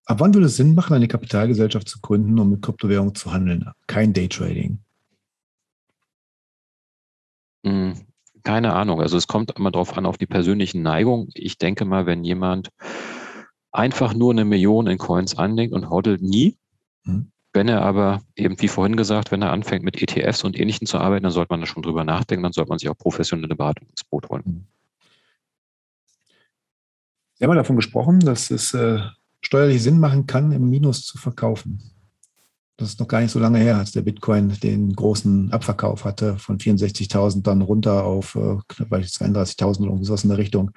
Ab wann würde es Sinn machen, eine Kapitalgesellschaft zu gründen, um mit Kryptowährungen zu handeln? Kein Daytrading. Hm, keine Ahnung. Also es kommt immer darauf an, auf die persönlichen Neigungen. Ich denke mal, wenn jemand einfach nur eine Million in Coins anlegt und hodelt nie, hm. wenn er aber eben, wie vorhin gesagt, wenn er anfängt mit ETFs und Ähnlichem zu arbeiten, dann sollte man da schon drüber nachdenken, dann sollte man sich auch professionelle Beratung ins Boot holen. Hm. Sie haben ja davon gesprochen, dass es äh, steuerlich Sinn machen kann, im Minus zu verkaufen. Das ist noch gar nicht so lange her, als der Bitcoin den großen Abverkauf hatte, von 64.000 dann runter auf äh, knapp 32.000 oder irgendwas in der Richtung.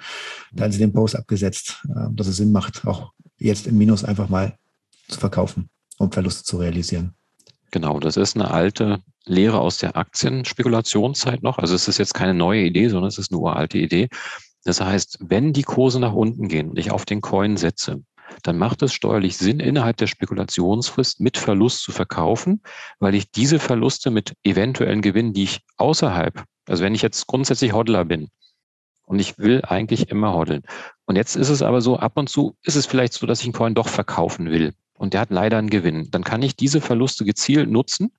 Da haben sie den Post abgesetzt, äh, dass es Sinn macht, auch jetzt im Minus einfach mal zu verkaufen, um Verluste zu realisieren. Genau, das ist eine alte Lehre aus der Aktienspekulationszeit noch. Also es ist jetzt keine neue Idee, sondern es ist eine uralte Idee. Das heißt, wenn die Kurse nach unten gehen und ich auf den Coin setze, dann macht es steuerlich Sinn, innerhalb der Spekulationsfrist mit Verlust zu verkaufen, weil ich diese Verluste mit eventuellen Gewinnen, die ich außerhalb, also wenn ich jetzt grundsätzlich Hodler bin und ich will eigentlich immer hodeln. Und jetzt ist es aber so, ab und zu ist es vielleicht so, dass ich einen Coin doch verkaufen will und der hat leider einen Gewinn. Dann kann ich diese Verluste gezielt nutzen,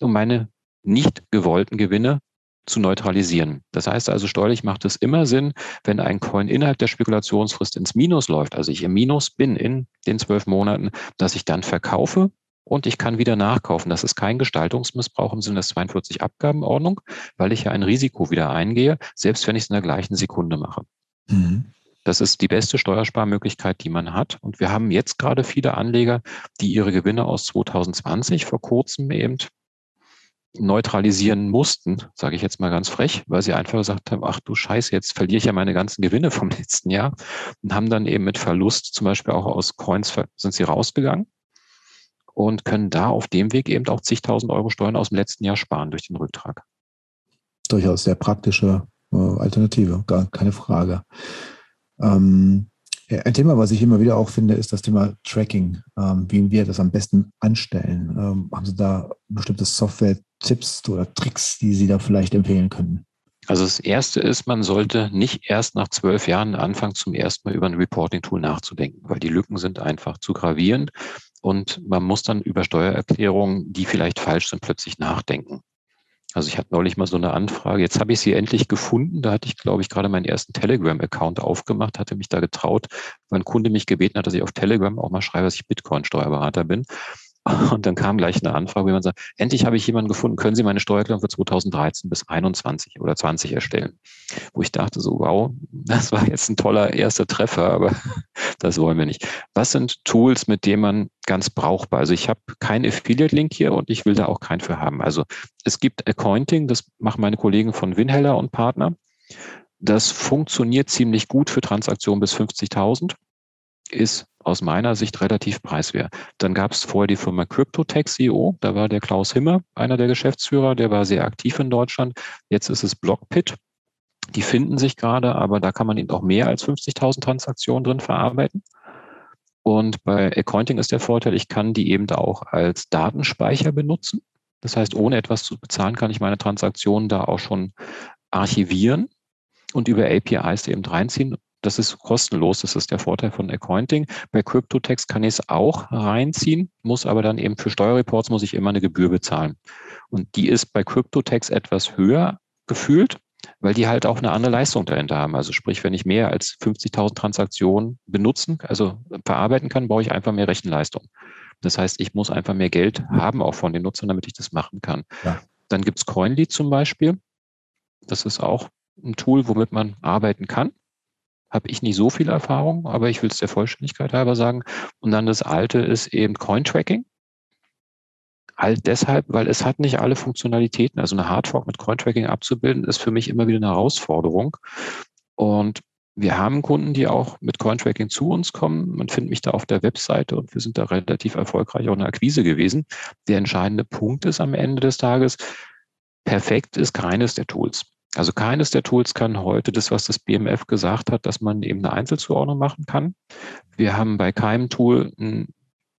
um meine nicht gewollten Gewinne zu neutralisieren. Das heißt also, steuerlich macht es immer Sinn, wenn ein Coin innerhalb der Spekulationsfrist ins Minus läuft, also ich im Minus bin in den zwölf Monaten, dass ich dann verkaufe und ich kann wieder nachkaufen. Das ist kein Gestaltungsmissbrauch im Sinne des 42 Abgabenordnung, weil ich ja ein Risiko wieder eingehe, selbst wenn ich es in der gleichen Sekunde mache. Mhm. Das ist die beste Steuersparmöglichkeit, die man hat. Und wir haben jetzt gerade viele Anleger, die ihre Gewinne aus 2020 vor kurzem eben neutralisieren mussten, sage ich jetzt mal ganz frech, weil sie einfach gesagt haben, ach du Scheiße, jetzt verliere ich ja meine ganzen Gewinne vom letzten Jahr und haben dann eben mit Verlust zum Beispiel auch aus Coins sind sie rausgegangen und können da auf dem Weg eben auch zigtausend Euro Steuern aus dem letzten Jahr sparen durch den Rücktrag. Durchaus sehr praktische äh, Alternative, gar keine Frage. Ähm, ein Thema, was ich immer wieder auch finde, ist das Thema Tracking, ähm, wie wir das am besten anstellen. Ähm, haben Sie da bestimmte Software-Tipps oder Tricks, die Sie da vielleicht empfehlen könnten? Also das Erste ist, man sollte nicht erst nach zwölf Jahren anfangen, zum ersten Mal über ein Reporting-Tool nachzudenken, weil die Lücken sind einfach zu gravierend und man muss dann über Steuererklärungen, die vielleicht falsch sind, plötzlich nachdenken. Also ich hatte neulich mal so eine Anfrage. Jetzt habe ich sie endlich gefunden. Da hatte ich, glaube ich, gerade meinen ersten Telegram-Account aufgemacht, hatte mich da getraut, weil ein Kunde mich gebeten hat, dass ich auf Telegram auch mal schreibe, dass ich Bitcoin-Steuerberater bin. Und dann kam gleich eine Anfrage, wie man sagt, endlich habe ich jemanden gefunden, können Sie meine Steuererklärung für 2013 bis 21 oder 20 erstellen? Wo ich dachte so, wow, das war jetzt ein toller erster Treffer, aber das wollen wir nicht. Was sind Tools, mit denen man ganz brauchbar, also ich habe keinen Affiliate-Link hier und ich will da auch keinen für haben. Also es gibt Accounting, das machen meine Kollegen von Winheller und Partner. Das funktioniert ziemlich gut für Transaktionen bis 50.000 ist aus meiner Sicht relativ preiswert. Dann gab es vorher die Firma CryptoTech.io, da war der Klaus Himmer einer der Geschäftsführer, der war sehr aktiv in Deutschland. Jetzt ist es Blockpit. Die finden sich gerade, aber da kann man eben auch mehr als 50.000 Transaktionen drin verarbeiten. Und bei Accounting ist der Vorteil, ich kann die eben auch als Datenspeicher benutzen. Das heißt, ohne etwas zu bezahlen, kann ich meine Transaktionen da auch schon archivieren und über APIs eben reinziehen das ist kostenlos, das ist der Vorteil von Accounting. Bei CryptoText kann ich es auch reinziehen, muss aber dann eben für Steuerreports muss ich immer eine Gebühr bezahlen. Und die ist bei CryptoText etwas höher gefühlt, weil die halt auch eine andere Leistung dahinter haben. Also sprich, wenn ich mehr als 50.000 Transaktionen benutzen, also verarbeiten kann, brauche ich einfach mehr Rechenleistung. Das heißt, ich muss einfach mehr Geld haben auch von den Nutzern, damit ich das machen kann. Ja. Dann gibt es Coinly zum Beispiel. Das ist auch ein Tool, womit man arbeiten kann habe ich nicht so viel Erfahrung, aber ich will es der Vollständigkeit halber sagen. Und dann das alte ist eben Coin-Tracking. Halt deshalb, weil es hat nicht alle Funktionalitäten. Also eine Hardfork mit Coin-Tracking abzubilden, ist für mich immer wieder eine Herausforderung. Und wir haben Kunden, die auch mit Coin-Tracking zu uns kommen. Man findet mich da auf der Webseite und wir sind da relativ erfolgreich auch in der Akquise gewesen. Der entscheidende Punkt ist am Ende des Tages, perfekt ist keines der Tools. Also keines der Tools kann heute das, was das BMF gesagt hat, dass man eben eine Einzelzuordnung machen kann. Wir haben bei keinem Tool ein,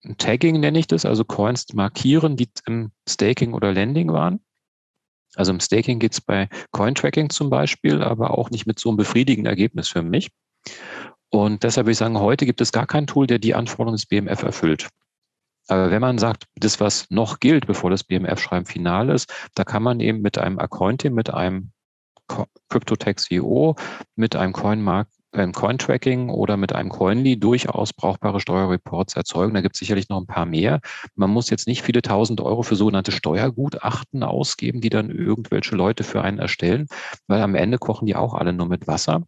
ein Tagging, nenne ich das, also Coins markieren, die im Staking oder Lending waren. Also im Staking geht es bei Coin-Tracking zum Beispiel, aber auch nicht mit so einem befriedigenden Ergebnis für mich. Und deshalb würde ich sagen, heute gibt es gar kein Tool, der die Anforderungen des BMF erfüllt. Aber wenn man sagt, das, was noch gilt, bevor das BMF-Schreiben final ist, da kann man eben mit einem Accounting, mit einem CryptoTax.io mit einem Coinmark ähm, Coin-Tracking oder mit einem Coinly durchaus brauchbare Steuerreports erzeugen. Da gibt es sicherlich noch ein paar mehr. Man muss jetzt nicht viele tausend Euro für sogenannte Steuergutachten ausgeben, die dann irgendwelche Leute für einen erstellen, weil am Ende kochen die auch alle nur mit Wasser.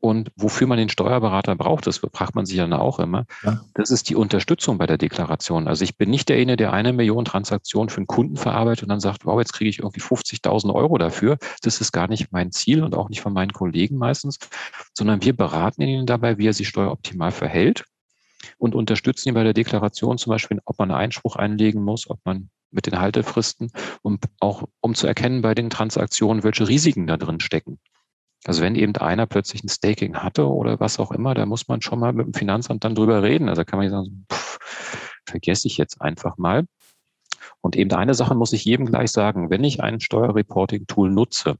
Und wofür man den Steuerberater braucht, das fragt man sich dann auch immer, ja. das ist die Unterstützung bei der Deklaration. Also ich bin nicht derjenige, der eine Million Transaktionen für einen Kunden verarbeitet und dann sagt, wow, jetzt kriege ich irgendwie 50.000 Euro dafür. Das ist gar nicht mein Ziel und auch nicht von meinen Kollegen meistens, sondern wir beraten ihn dabei, wie er sich steueroptimal verhält und unterstützen ihn bei der Deklaration, zum Beispiel, ob man einen Einspruch einlegen muss, ob man mit den Haltefristen, um auch um zu erkennen bei den Transaktionen, welche Risiken da drin stecken. Also wenn eben einer plötzlich ein Staking hatte oder was auch immer, da muss man schon mal mit dem Finanzamt dann drüber reden. Also kann man sagen, pff, vergesse ich jetzt einfach mal. Und eben eine Sache muss ich jedem gleich sagen, wenn ich ein Steuerreporting-Tool nutze,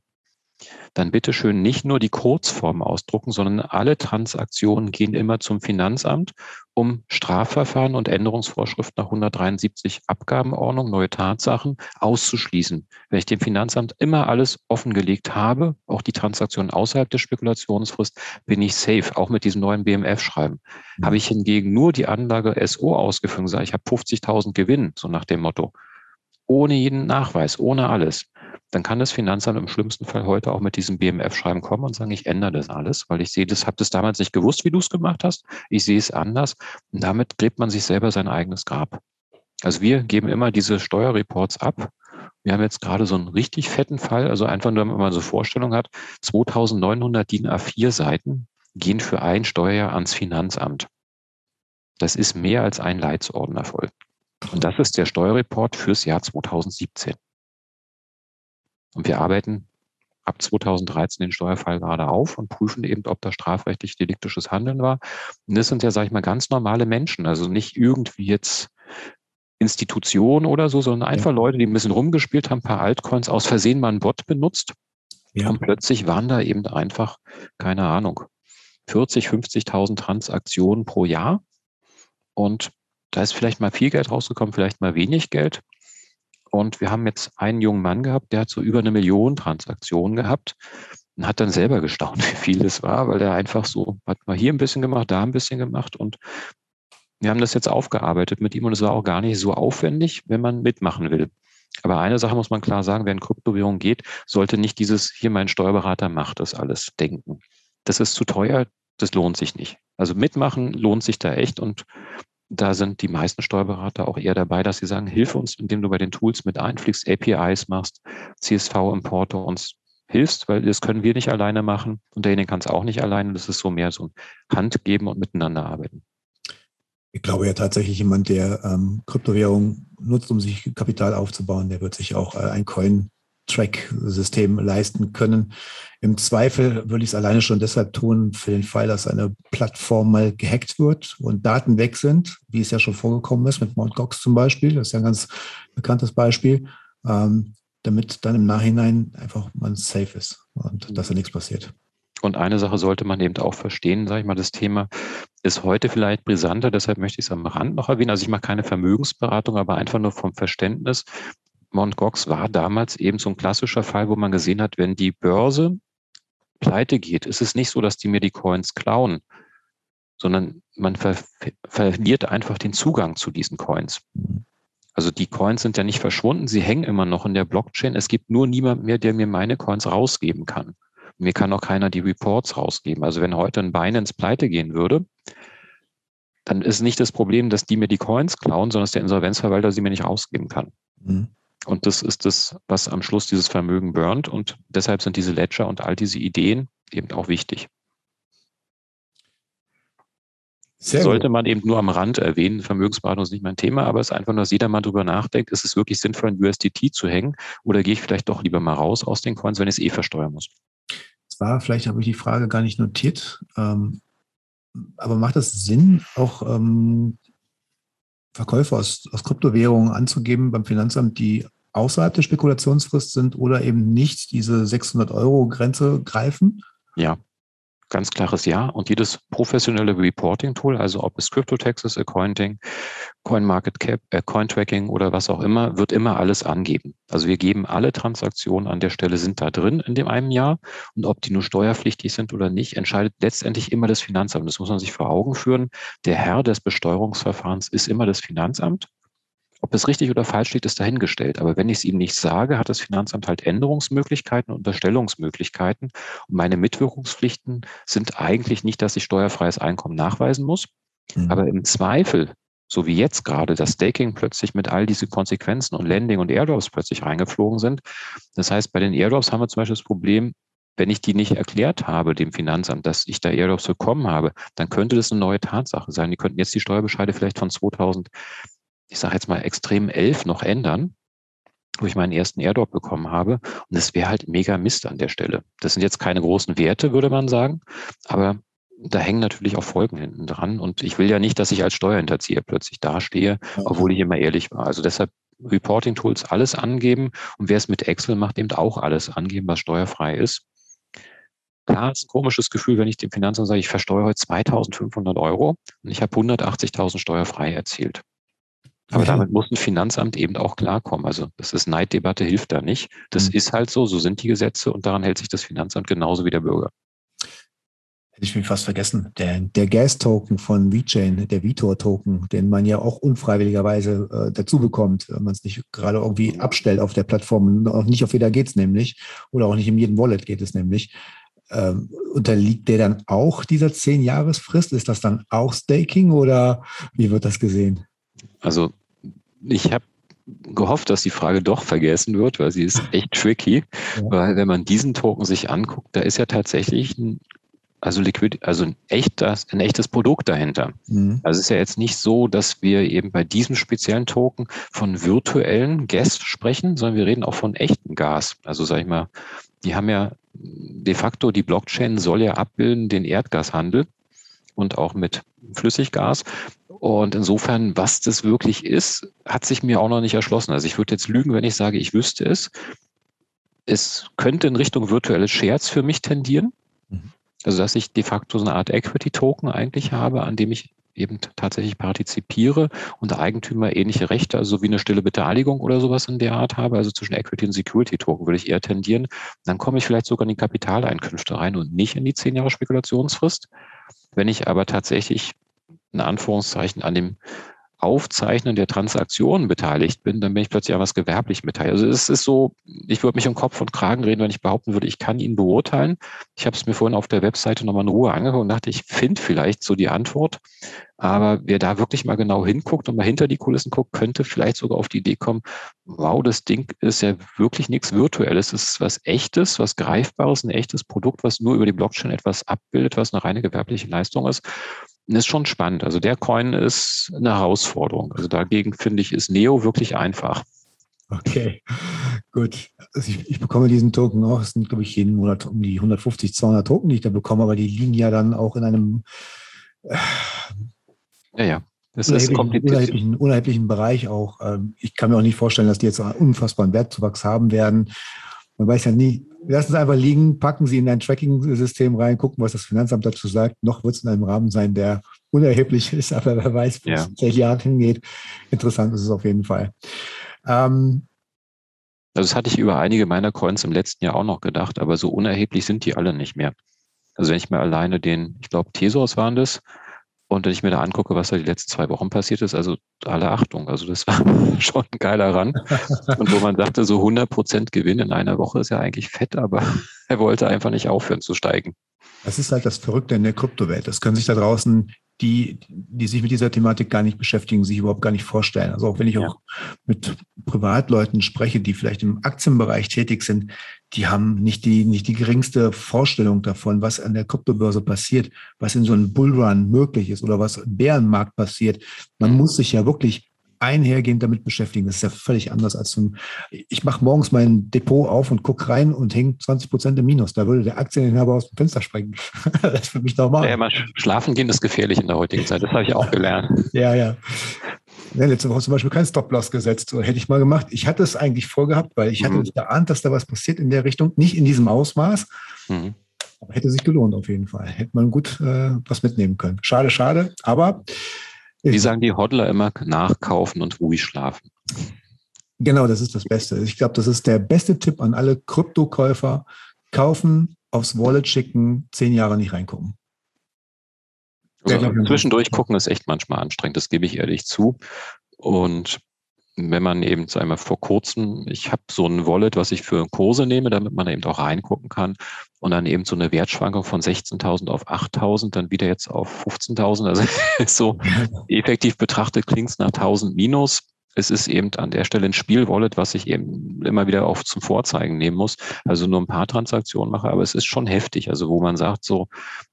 dann bitte schön nicht nur die Kurzform ausdrucken, sondern alle Transaktionen gehen immer zum Finanzamt, um Strafverfahren und Änderungsvorschriften nach 173 Abgabenordnung, neue Tatsachen auszuschließen. Wenn ich dem Finanzamt immer alles offengelegt habe, auch die Transaktionen außerhalb der Spekulationsfrist, bin ich safe, auch mit diesem neuen BMF-Schreiben. Mhm. Habe ich hingegen nur die Anlage SO ausgeführt, sage ich habe 50.000 Gewinn, so nach dem Motto, ohne jeden Nachweis, ohne alles, dann kann das Finanzamt im schlimmsten Fall heute auch mit diesem BMF-Schreiben kommen und sagen, ich ändere das alles, weil ich sehe, das habe das damals nicht gewusst, wie du es gemacht hast. Ich sehe es anders. Und damit gräbt man sich selber sein eigenes Grab. Also wir geben immer diese Steuerreports ab. Wir haben jetzt gerade so einen richtig fetten Fall, also einfach nur, wenn man so Vorstellung hat, 2900 DIN A4 Seiten gehen für ein Steuerjahr ans Finanzamt. Das ist mehr als ein Leitsordner voll. Und das ist der Steuerreport fürs Jahr 2017. Und wir arbeiten ab 2013 den Steuerfall gerade auf und prüfen eben, ob da strafrechtlich deliktisches Handeln war. Und das sind ja, sage ich mal, ganz normale Menschen, also nicht irgendwie jetzt Institutionen oder so, sondern einfach ja. Leute, die ein bisschen rumgespielt haben, ein paar Altcoins aus Versehen mal einen Bot benutzt. Ja. Und plötzlich waren da eben einfach, keine Ahnung, 40, 50.000 Transaktionen pro Jahr. Und da ist vielleicht mal viel Geld rausgekommen, vielleicht mal wenig Geld. Und wir haben jetzt einen jungen Mann gehabt, der hat so über eine Million Transaktionen gehabt und hat dann selber gestaunt, wie viel das war, weil der einfach so, hat mal hier ein bisschen gemacht, da ein bisschen gemacht und wir haben das jetzt aufgearbeitet mit ihm und es war auch gar nicht so aufwendig, wenn man mitmachen will. Aber eine Sache muss man klar sagen, wer in Kryptowährung geht, sollte nicht dieses, hier mein Steuerberater macht das alles denken. Das ist zu teuer, das lohnt sich nicht. Also mitmachen lohnt sich da echt und da sind die meisten Steuerberater auch eher dabei, dass sie sagen, hilf uns, indem du bei den Tools mit einfliegst, APIs machst, CSV-Importe uns hilfst, weil das können wir nicht alleine machen und derjenige kann es auch nicht alleine. Das ist so mehr so ein Handgeben und miteinander arbeiten. Ich glaube ja tatsächlich jemand, der ähm, Kryptowährung nutzt, um sich Kapital aufzubauen, der wird sich auch äh, ein Coin Track-System leisten können. Im Zweifel würde ich es alleine schon deshalb tun, für den Fall, dass eine Plattform mal gehackt wird und Daten weg sind, wie es ja schon vorgekommen ist mit Mt. Gox zum Beispiel. Das ist ja ein ganz bekanntes Beispiel, ähm, damit dann im Nachhinein einfach man safe ist und dass da nichts passiert. Und eine Sache sollte man eben auch verstehen, sage ich mal, das Thema ist heute vielleicht brisanter, deshalb möchte ich es am Rand noch erwähnen. Also ich mache keine Vermögensberatung, aber einfach nur vom Verständnis. Mt. Gox war damals eben so ein klassischer Fall, wo man gesehen hat, wenn die Börse pleite geht, ist es nicht so, dass die mir die Coins klauen, sondern man ver verliert einfach den Zugang zu diesen Coins. Also die Coins sind ja nicht verschwunden, sie hängen immer noch in der Blockchain. Es gibt nur niemand mehr, der mir meine Coins rausgeben kann. Mir kann auch keiner die Reports rausgeben. Also wenn heute ein Binance pleite gehen würde, dann ist nicht das Problem, dass die mir die Coins klauen, sondern dass der Insolvenzverwalter sie mir nicht rausgeben kann. Mhm. Und das ist das, was am Schluss dieses Vermögen burnt. Und deshalb sind diese Ledger und all diese Ideen eben auch wichtig. Sehr Sollte gut. man eben nur am Rand erwähnen, Vermögensberatung ist nicht mein Thema, aber es ist einfach nur, dass jeder mal drüber nachdenkt, ist es wirklich sinnvoll, ein USDT zu hängen oder gehe ich vielleicht doch lieber mal raus aus den Coins, wenn ich es eh versteuern muss? Zwar, vielleicht habe ich die Frage gar nicht notiert, ähm, aber macht es Sinn, auch ähm, Verkäufe aus, aus Kryptowährungen anzugeben beim Finanzamt, die außerhalb der Spekulationsfrist sind oder eben nicht diese 600 Euro Grenze greifen? Ja, Ganz klares Ja. Und jedes professionelle Reporting-Tool, also ob es Crypto-Taxes, Accounting, CoinMarketCap, äh, Coin-Tracking oder was auch immer, wird immer alles angeben. Also wir geben alle Transaktionen an der Stelle sind da drin in dem einen Jahr. Und ob die nur steuerpflichtig sind oder nicht, entscheidet letztendlich immer das Finanzamt. Das muss man sich vor Augen führen. Der Herr des Besteuerungsverfahrens ist immer das Finanzamt Ob es richtig oder falsch steht, ist dahingestellt. Aber wenn ich es ihm nicht sage, hat das Finanzamt halt Änderungsmöglichkeiten, Unterstellungsmöglichkeiten. Und meine Mitwirkungspflichten sind eigentlich nicht, dass ich steuerfreies Einkommen nachweisen muss. Mhm. Aber im Zweifel, so wie jetzt gerade, das Staking plötzlich mit all diese Konsequenzen und Landing und Airdrops plötzlich reingeflogen sind. Das heißt, bei den Airdrops haben wir zum Beispiel das Problem, wenn ich die nicht erklärt habe dem Finanzamt, dass ich da Airdrops bekommen habe, dann könnte das eine neue Tatsache sein. Die könnten jetzt die Steuerbescheide vielleicht von 2000 ich sage jetzt mal extrem elf noch ändern, wo ich meinen ersten Airdrop bekommen habe. Und das wäre halt mega Mist an der Stelle. Das sind jetzt keine großen Werte, würde man sagen, aber da hängen natürlich auch Folgen hinten dran. Und ich will ja nicht, dass ich als Steuerhinterzieher plötzlich dastehe, obwohl ich immer ehrlich war. Also deshalb Reporting-Tools alles angeben und wer es mit Excel macht, eben auch alles angeben, was steuerfrei ist. Klar, ist ein komisches Gefühl, wenn ich dem Finanzamt sage, ich versteuere heute 2500 Euro und ich habe 180.000 steuerfrei erzielt. Aber damit muss ein Finanzamt eben auch klarkommen. Also das ist Neiddebatte, hilft da nicht. Das mhm. ist halt so, so sind die Gesetze und daran hält sich das Finanzamt genauso wie der Bürger. Hätte ich mich fast vergessen. Der, der Gas-Token von VeChain, der Vitor-Token, den man ja auch unfreiwilligerweise äh, dazu bekommt, wenn man es nicht gerade irgendwie abstellt auf der Plattform. Auch nicht auf jeder geht es nämlich. Oder auch nicht in jedem Wallet geht es nämlich. Ähm, unterliegt der dann auch dieser 10-Jahres-Frist? Ist das dann auch Staking oder wie wird das gesehen? Also ich habe gehofft, dass die Frage doch vergessen wird, weil sie ist echt tricky. Ja. Weil wenn man diesen Token sich anguckt, da ist ja tatsächlich ein, also Liquid, also ein echtes, ein echtes Produkt dahinter. Mhm. Also es ist ja jetzt nicht so, dass wir eben bei diesem speziellen Token von virtuellen Gas sprechen, sondern wir reden auch von echtem Gas. Also sag ich mal, die haben ja de facto, die Blockchain soll ja abbilden den Erdgashandel und auch mit Flüssiggas. Und insofern, was das wirklich ist, hat sich mir auch noch nicht erschlossen. Also ich würde jetzt lügen, wenn ich sage, ich wüsste es. Es könnte in Richtung virtuelles Shares für mich tendieren. Mhm. Also dass ich de facto so eine Art Equity-Token eigentlich habe, an dem ich eben tatsächlich partizipiere und Eigentümer ähnliche Rechte, also wie eine stille Beteiligung oder sowas in der Art habe. Also zwischen Equity und Security Token würde ich eher tendieren. Dann komme ich vielleicht sogar in die Kapitaleinkünfte rein und nicht in die zehn Jahre Spekulationsfrist. Wenn ich aber tatsächlich in Anführungszeichen an dem Aufzeichnen der Transaktionen beteiligt bin, dann bin ich plötzlich an was gewerblich beteiligt. Also es ist so, ich würde mich um Kopf und Kragen reden, wenn ich behaupten würde, ich kann ihn beurteilen. Ich habe es mir vorhin auf der Webseite nochmal in Ruhe angeguckt und dachte, ich finde vielleicht so die Antwort. Aber wer da wirklich mal genau hinguckt und mal hinter die Kulissen guckt, könnte vielleicht sogar auf die Idee kommen, wow, das Ding ist ja wirklich nichts Virtuelles. Es ist was Echtes, was Greifbares, ein echtes Produkt, was nur über die Blockchain etwas abbildet, was eine reine gewerbliche Leistung ist ist schon spannend. Also der Coin ist eine Herausforderung. Also dagegen finde ich, ist Neo wirklich einfach. Okay, gut. Also ich, ich, bekomme diesen Token auch. Es sind, glaube ich, jeden Monat um die 150, 200 Token, die ich da bekomme, aber die liegen ja dann auch in einem äh, ja, ja. Das ist unerheblichen, unerheblichen Bereich auch. Ähm, ich kann mir auch nicht vorstellen, dass die jetzt einen unfassbaren Wertzuwachs haben werden. Man weiß ja nie, lassen Sie einfach liegen, packen Sie in ein Tracking-System rein, gucken, was das Finanzamt dazu sagt. Noch wird es in einem Rahmen sein, der unerheblich ist, aber wer weiß, wo ja. es welche Jahre hingeht. Interessant ist es auf jeden Fall. Ähm, also das hatte ich über einige meiner Coins im letzten Jahr auch noch gedacht, aber so unerheblich sind die alle nicht mehr. Also wenn ich mir alleine den, ich glaube, Tesos waren das, und wenn ich mir da angucke, was da die letzten zwei Wochen passiert ist, also alle Achtung, also das war schon ein geiler Run. Und wo man sagte, so 100 Prozent Gewinn in einer Woche ist ja eigentlich fett, aber er wollte einfach nicht aufhören zu steigen. Das ist halt das Verrückte in der Kryptowelt. Das können sich da draußen die, die sich mit dieser Thematik gar nicht beschäftigen, sich überhaupt gar nicht vorstellen. Also auch wenn ich ja. auch mit Privatleuten spreche, die vielleicht im Aktienbereich tätig sind, die haben nicht die, nicht die geringste Vorstellung davon, was an der Kryptobörse passiert, was in so einem Bullrun möglich ist oder was im Bärenmarkt passiert. Man mhm. muss sich ja wirklich einhergehend damit beschäftigen. Das ist ja völlig anders als zum, ich mache morgens mein Depot auf und gucke rein und hänge 20 Prozent im Minus. Da würde der Aktieninhaber aus dem Fenster springen. das ist für mich normal. Ja, mal schlafen gehen ist gefährlich in der heutigen Zeit. Das habe ich auch gelernt. ja, ja. Ja, letzte Woche zum Beispiel kein Stop-Loss gesetzt. Hätte ich mal gemacht. Ich hatte es eigentlich vorgehabt, weil ich mhm. hatte nicht geahnt, dass da was passiert in der Richtung. Nicht in diesem Ausmaß. Mhm. Aber hätte sich gelohnt auf jeden Fall. Hätte man gut äh, was mitnehmen können. Schade, schade. Aber wie sagen die Hodler immer, nachkaufen und ruhig schlafen. Genau, das ist das Beste. Ich glaube, das ist der beste Tipp an alle Kryptokäufer. Kaufen, aufs Wallet schicken, zehn Jahre nicht reingucken. Also zwischendurch gucken ist echt manchmal anstrengend, das gebe ich ehrlich zu. Und wenn man eben, sagen wir vor kurzem, ich habe so ein Wallet, was ich für Kurse nehme, damit man eben auch reingucken kann. Und dann eben so eine Wertschwankung von 16.000 auf 8.000, dann wieder jetzt auf 15.000. Also so effektiv betrachtet klingt es nach 1.000 minus es ist eben an der Stelle ein Spielwallet, was ich eben immer wieder auch zum Vorzeigen nehmen muss. Also nur ein paar Transaktionen mache, aber es ist schon heftig. Also wo man sagt, so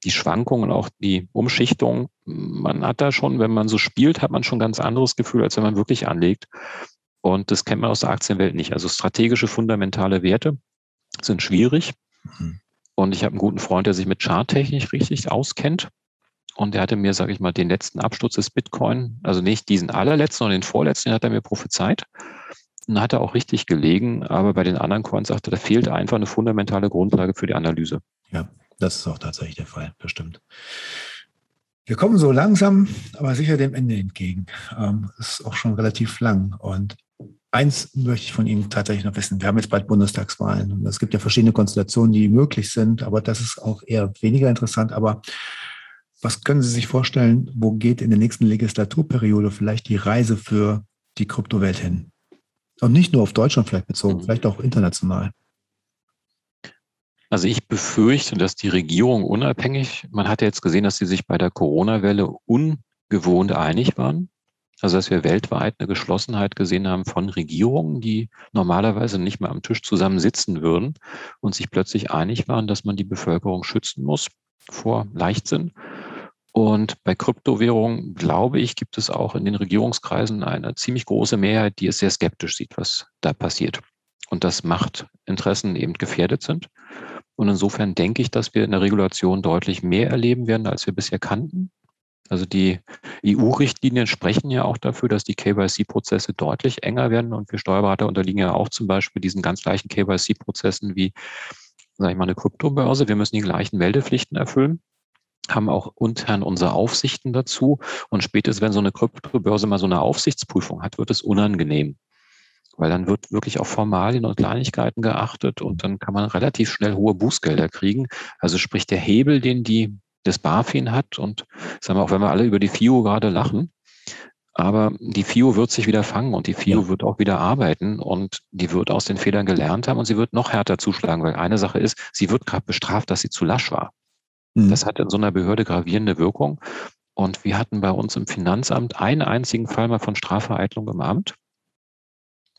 die Schwankungen, auch die Umschichtung, man hat da schon, wenn man so spielt, hat man schon ein ganz anderes Gefühl, als wenn man wirklich anlegt. Und das kennt man aus der Aktienwelt nicht. Also strategische, fundamentale Werte sind schwierig. Mhm. Und ich habe einen guten Freund, der sich mit Charttechnik richtig auskennt. Und er hatte mir, sage ich mal, den letzten Absturz des Bitcoin, also nicht diesen allerletzten, sondern den vorletzten, den hat er mir prophezeit. Und hat er auch richtig gelegen, aber bei den anderen Coins sagte, da fehlt einfach eine fundamentale Grundlage für die Analyse. Ja, das ist auch tatsächlich der Fall, bestimmt. Wir kommen so langsam, aber sicher dem Ende entgegen. Ähm, ist auch schon relativ lang. Und eins möchte ich von Ihnen tatsächlich noch wissen. Wir haben jetzt bald Bundestagswahlen. Und es gibt ja verschiedene Konstellationen, die möglich sind, aber das ist auch eher weniger interessant. Aber was können Sie sich vorstellen, wo geht in der nächsten Legislaturperiode vielleicht die Reise für die Kryptowelt hin? Und nicht nur auf Deutschland vielleicht bezogen, mhm. vielleicht auch international. Also ich befürchte, dass die Regierung unabhängig, man hat ja jetzt gesehen, dass sie sich bei der Corona-Welle ungewohnt einig waren. Also dass wir weltweit eine Geschlossenheit gesehen haben von Regierungen, die normalerweise nicht mehr am Tisch zusammen sitzen würden und sich plötzlich einig waren, dass man die Bevölkerung schützen muss vor Leichtsinn. Und bei Kryptowährungen, glaube ich, gibt es auch in den Regierungskreisen eine ziemlich große Mehrheit, die es sehr skeptisch sieht, was da passiert. Und dass Machtinteressen eben gefährdet sind. Und insofern denke ich, dass wir in der Regulation deutlich mehr erleben werden, als wir bisher kannten. Also die EU-Richtlinien sprechen ja auch dafür, dass die KYC-Prozesse deutlich enger werden und wir Steuerberater unterliegen ja auch zum Beispiel diesen ganz gleichen KYC-Prozessen wie, sage ich mal, eine Kryptobörse. Wir müssen die gleichen Meldepflichten erfüllen haben auch intern unsere Aufsichten dazu. Und spätestens, wenn so eine Kryptobörse mal so eine Aufsichtsprüfung hat, wird es unangenehm. Weil dann wird wirklich auf Formalien und Kleinigkeiten geachtet und dann kann man relativ schnell hohe Bußgelder kriegen. Also sprich der Hebel, den die das BaFin hat und sagen wir auch, wenn wir alle über die FIO gerade lachen, aber die FIO wird sich wieder fangen und die FIO ja. wird auch wieder arbeiten und die wird aus den Fehlern gelernt haben und sie wird noch härter zuschlagen, weil eine Sache ist, sie wird gerade bestraft, dass sie zu lasch war. Mhm. Das hat in so einer Behörde gravierende Wirkung. Und wir hatten bei uns im Finanzamt einen einzigen Fall mal von Strafvereitlung im Amt.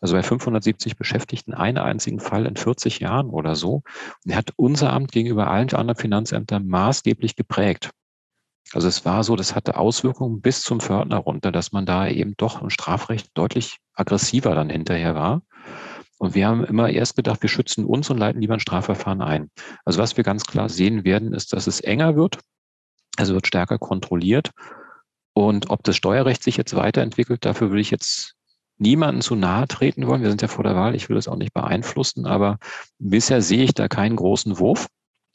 Also bei 570 Beschäftigten einen einzigen Fall in 40 Jahren oder so. Und er hat unser Amt gegenüber allen anderen Finanzämtern maßgeblich geprägt. Also es war so, das hatte Auswirkungen bis zum Fördner runter, dass man da eben doch im Strafrecht deutlich aggressiver dann hinterher war. Und wir haben immer erst gedacht, wir schützen uns und leiten lieber ein Strafverfahren ein. Also was wir ganz klar sehen werden, ist, dass es enger wird. Also wird stärker kontrolliert. Und ob das Steuerrecht sich jetzt weiterentwickelt, dafür will ich jetzt niemanden zu nahe treten wollen. Wir sind ja vor der Wahl, ich will das auch nicht beeinflussen, aber bisher sehe ich da keinen großen Wurf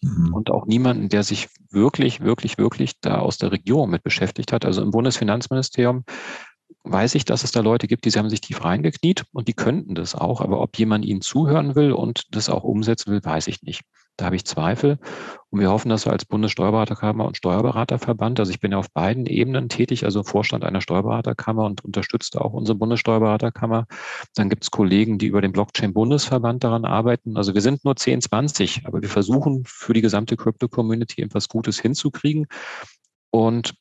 mhm. und auch niemanden, der sich wirklich, wirklich, wirklich da aus der Regierung mit beschäftigt hat. Also im Bundesfinanzministerium weiß ich, dass es da Leute gibt, die haben sich tief reingekniet und die könnten das auch. Aber ob jemand ihnen zuhören will und das auch umsetzen will, weiß ich nicht. Da habe ich Zweifel. Und wir hoffen, dass wir als Bundessteuerberaterkammer und Steuerberaterverband, also ich bin ja auf beiden Ebenen tätig, also Vorstand einer Steuerberaterkammer und unterstütze auch unsere Bundessteuerberaterkammer. Dann gibt es Kollegen, die über den Blockchain-Bundesverband daran arbeiten. Also wir sind nur 10, 20, aber wir versuchen für die gesamte Crypto-Community etwas Gutes hinzukriegen. Und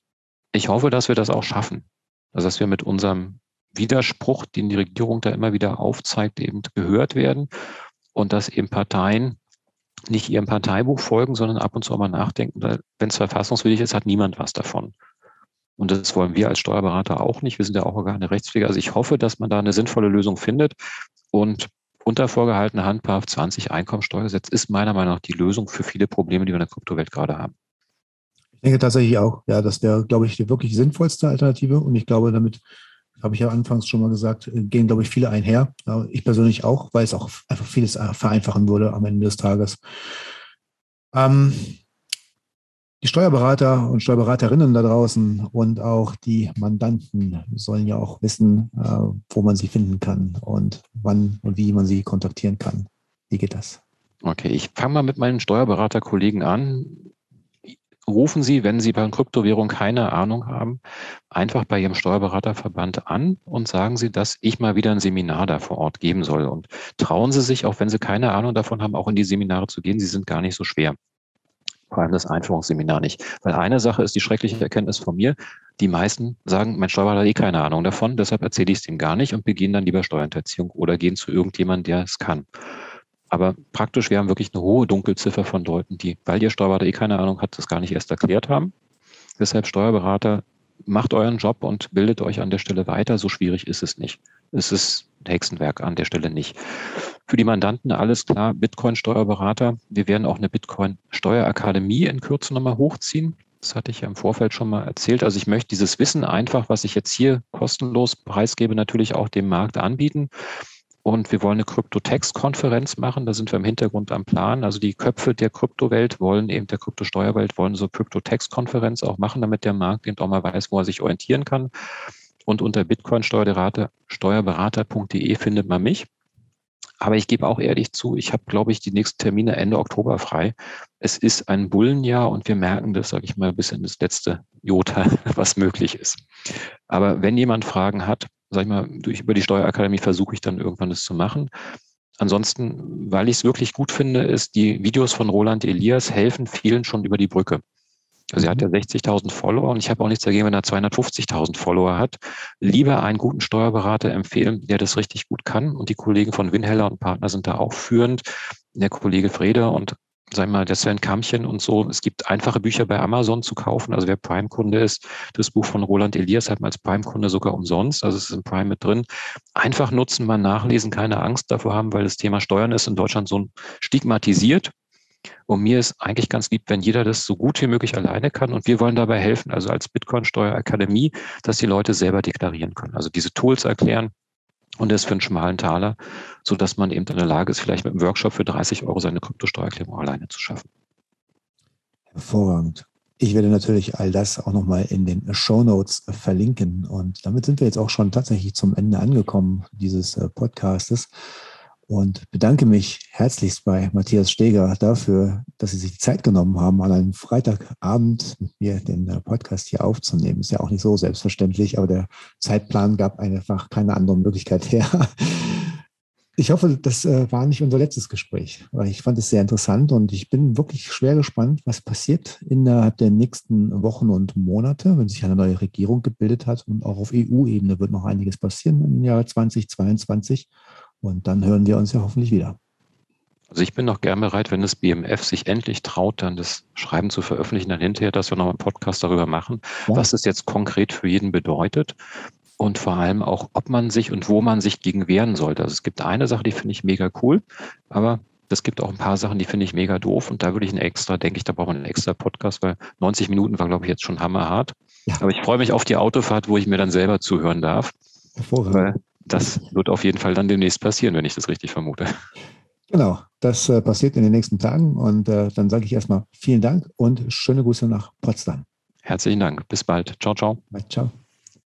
ich hoffe, dass wir das auch schaffen. Also dass wir mit unserem Widerspruch, den die Regierung da immer wieder aufzeigt, eben gehört werden und dass eben Parteien nicht ihrem Parteibuch folgen, sondern ab und zu auch mal nachdenken, wenn es verfassungswidrig ist, hat niemand was davon. Und das wollen wir als Steuerberater auch nicht. Wir sind ja auch gar eine Rechtspflege. Also ich hoffe, dass man da eine sinnvolle Lösung findet. Und unter vorgehaltener Hand 20 Einkommensteuergesetz ist meiner Meinung nach die Lösung für viele Probleme, die wir in der Kryptowelt gerade haben. Ich denke tatsächlich auch, ja, das wäre, glaube ich, die wirklich sinnvollste Alternative. Und ich glaube, damit habe ich ja anfangs schon mal gesagt, äh, gehen, glaube ich, viele einher. Ich persönlich auch, weil es auch einfach vieles äh, vereinfachen würde am Ende des Tages. Ähm, die Steuerberater und Steuerberaterinnen da draußen und auch die Mandanten sollen ja auch wissen, äh, wo man sie finden kann und wann und wie man sie kontaktieren kann. Wie geht das? Okay, ich fange mal mit meinen Steuerberaterkollegen an rufen Sie, wenn Sie bei Kryptowährung keine Ahnung haben, einfach bei Ihrem Steuerberaterverband an und sagen Sie, dass ich mal wieder ein Seminar da vor Ort geben soll. Und trauen Sie sich, auch wenn Sie keine Ahnung davon haben, auch in die Seminare zu gehen. Sie sind gar nicht so schwer. Vor allem das Einführungsseminar nicht. Weil eine Sache ist die schreckliche Erkenntnis von mir. Die meisten sagen, mein Steuerberater hat eh keine Ahnung davon, deshalb erzähle ich es ihm gar nicht und begehen dann lieber Steuerhinterziehung oder gehen zu irgendjemandem, der es kann. Aber praktisch, wir haben wirklich eine hohe Dunkelziffer von Leuten, die, weil ihr Steuerberater eh keine Ahnung hat, das gar nicht erst erklärt haben. Deshalb Steuerberater, macht euren Job und bildet euch an der Stelle weiter. So schwierig ist es nicht. Es ist Hexenwerk an der Stelle nicht. Für die Mandanten alles klar, Bitcoin-Steuerberater. Wir werden auch eine Bitcoin-Steuerakademie in Kürze nochmal hochziehen. Das hatte ich ja im Vorfeld schon mal erzählt. Also ich möchte dieses Wissen einfach, was ich jetzt hier kostenlos preisgebe, natürlich auch dem Markt anbieten. Und wir wollen eine Krypto-Text-Konferenz machen. Da sind wir im Hintergrund am Plan. Also die Köpfe der Kryptowelt wollen eben der Kryptosteuerwelt wollen so Krypto-Text-Konferenz auch machen, damit der Markt eben auch mal weiß, wo er sich orientieren kann. Und unter bitcoin-steuerberater.de findet man mich. Aber ich gebe auch ehrlich zu, ich habe, glaube ich, die nächsten Termine Ende Oktober frei. Es ist ein Bullenjahr und wir merken das, sage ich mal, bis in das letzte Jota, was möglich ist. Aber wenn jemand Fragen hat, sag ich mal, durch, über die Steuerakademie versuche ich dann irgendwann das zu machen. Ansonsten, weil ich es wirklich gut finde, ist, die Videos von Roland Elias helfen vielen schon über die Brücke. Also er hat ja 60.000 mhm. Follower und ich habe auch nichts dagegen, wenn er 250.000 Follower hat. Lieber einen guten Steuerberater empfehlen, der das richtig gut kann. Und die Kollegen von Winheller und Partner sind da auch führend. Der Kollege Freder und sagen wir mal, der Sven Kammchen und so. Es gibt einfache Bücher bei Amazon zu kaufen. Also wer Prime-Kunde ist, das Buch von Roland Elias hat man als Prime-Kunde sogar umsonst. Also es ist im Prime mit drin. Einfach nutzen, mal nachlesen, keine Angst davor haben, weil das Thema Steuern ist in Deutschland so stigmatisiert. Und mir ist eigentlich ganz lieb, wenn jeder das so gut wie möglich alleine kann. Und wir wollen dabei helfen, also als Bitcoin-Steuerakademie, dass die Leute selber deklarieren können. Also diese Tools erklären, und das für einen schmalen Taler, sodass man eben in der Lage ist, vielleicht mit einem Workshop für 30 Euro seine Kryptosteuererklärung alleine zu schaffen. Hervorragend. Ich werde natürlich all das auch nochmal in den Show Notes verlinken. Und damit sind wir jetzt auch schon tatsächlich zum Ende angekommen dieses äh, Podcastes und bedanke mich herzlichst bei Matthias Steger dafür, dass Sie sich die Zeit genommen haben, an einem Freitagabend mit mir den äh, Podcast hier aufzunehmen. Ist ja auch nicht so selbstverständlich, aber der Zeitplan gab einfach keine andere Möglichkeit her. Ich hoffe, das äh, war nicht unser letztes Gespräch, weil ich fand es sehr interessant und ich bin wirklich schwer gespannt, was passiert innerhalb der nächsten Wochen und Monate, wenn sich eine neue Regierung gebildet hat und auch auf EU-Ebene wird noch einiges passieren im Jahr 2022. Und dann hören wir uns ja hoffentlich wieder. Also ich bin noch gern bereit, wenn das BMF sich endlich traut, dann das Schreiben zu veröffentlichen, dann hinterher, dass wir noch einen Podcast darüber machen, ja. was es jetzt konkret für jeden bedeutet und vor allem auch, ob man sich und wo man sich gegen wehren sollte. Also es gibt eine Sache, die finde ich mega cool, aber es gibt auch ein paar Sachen, die finde ich mega doof und da würde ich einen extra, denke ich, da braucht man einen extra Podcast, weil 90 Minuten war, glaube ich, jetzt schon hammerhart. Ja. Aber ich freue mich auf die Autofahrt, wo ich mir dann selber zuhören darf. Hervorragend das wird auf jeden Fall dann demnächst passieren, wenn ich das richtig vermute. Genau, das äh, passiert in den nächsten Tagen und äh, dann sage ich erstmal vielen Dank und schöne Grüße nach Potsdam. Herzlichen Dank. Bis bald. Ciao, ciao. Ciao.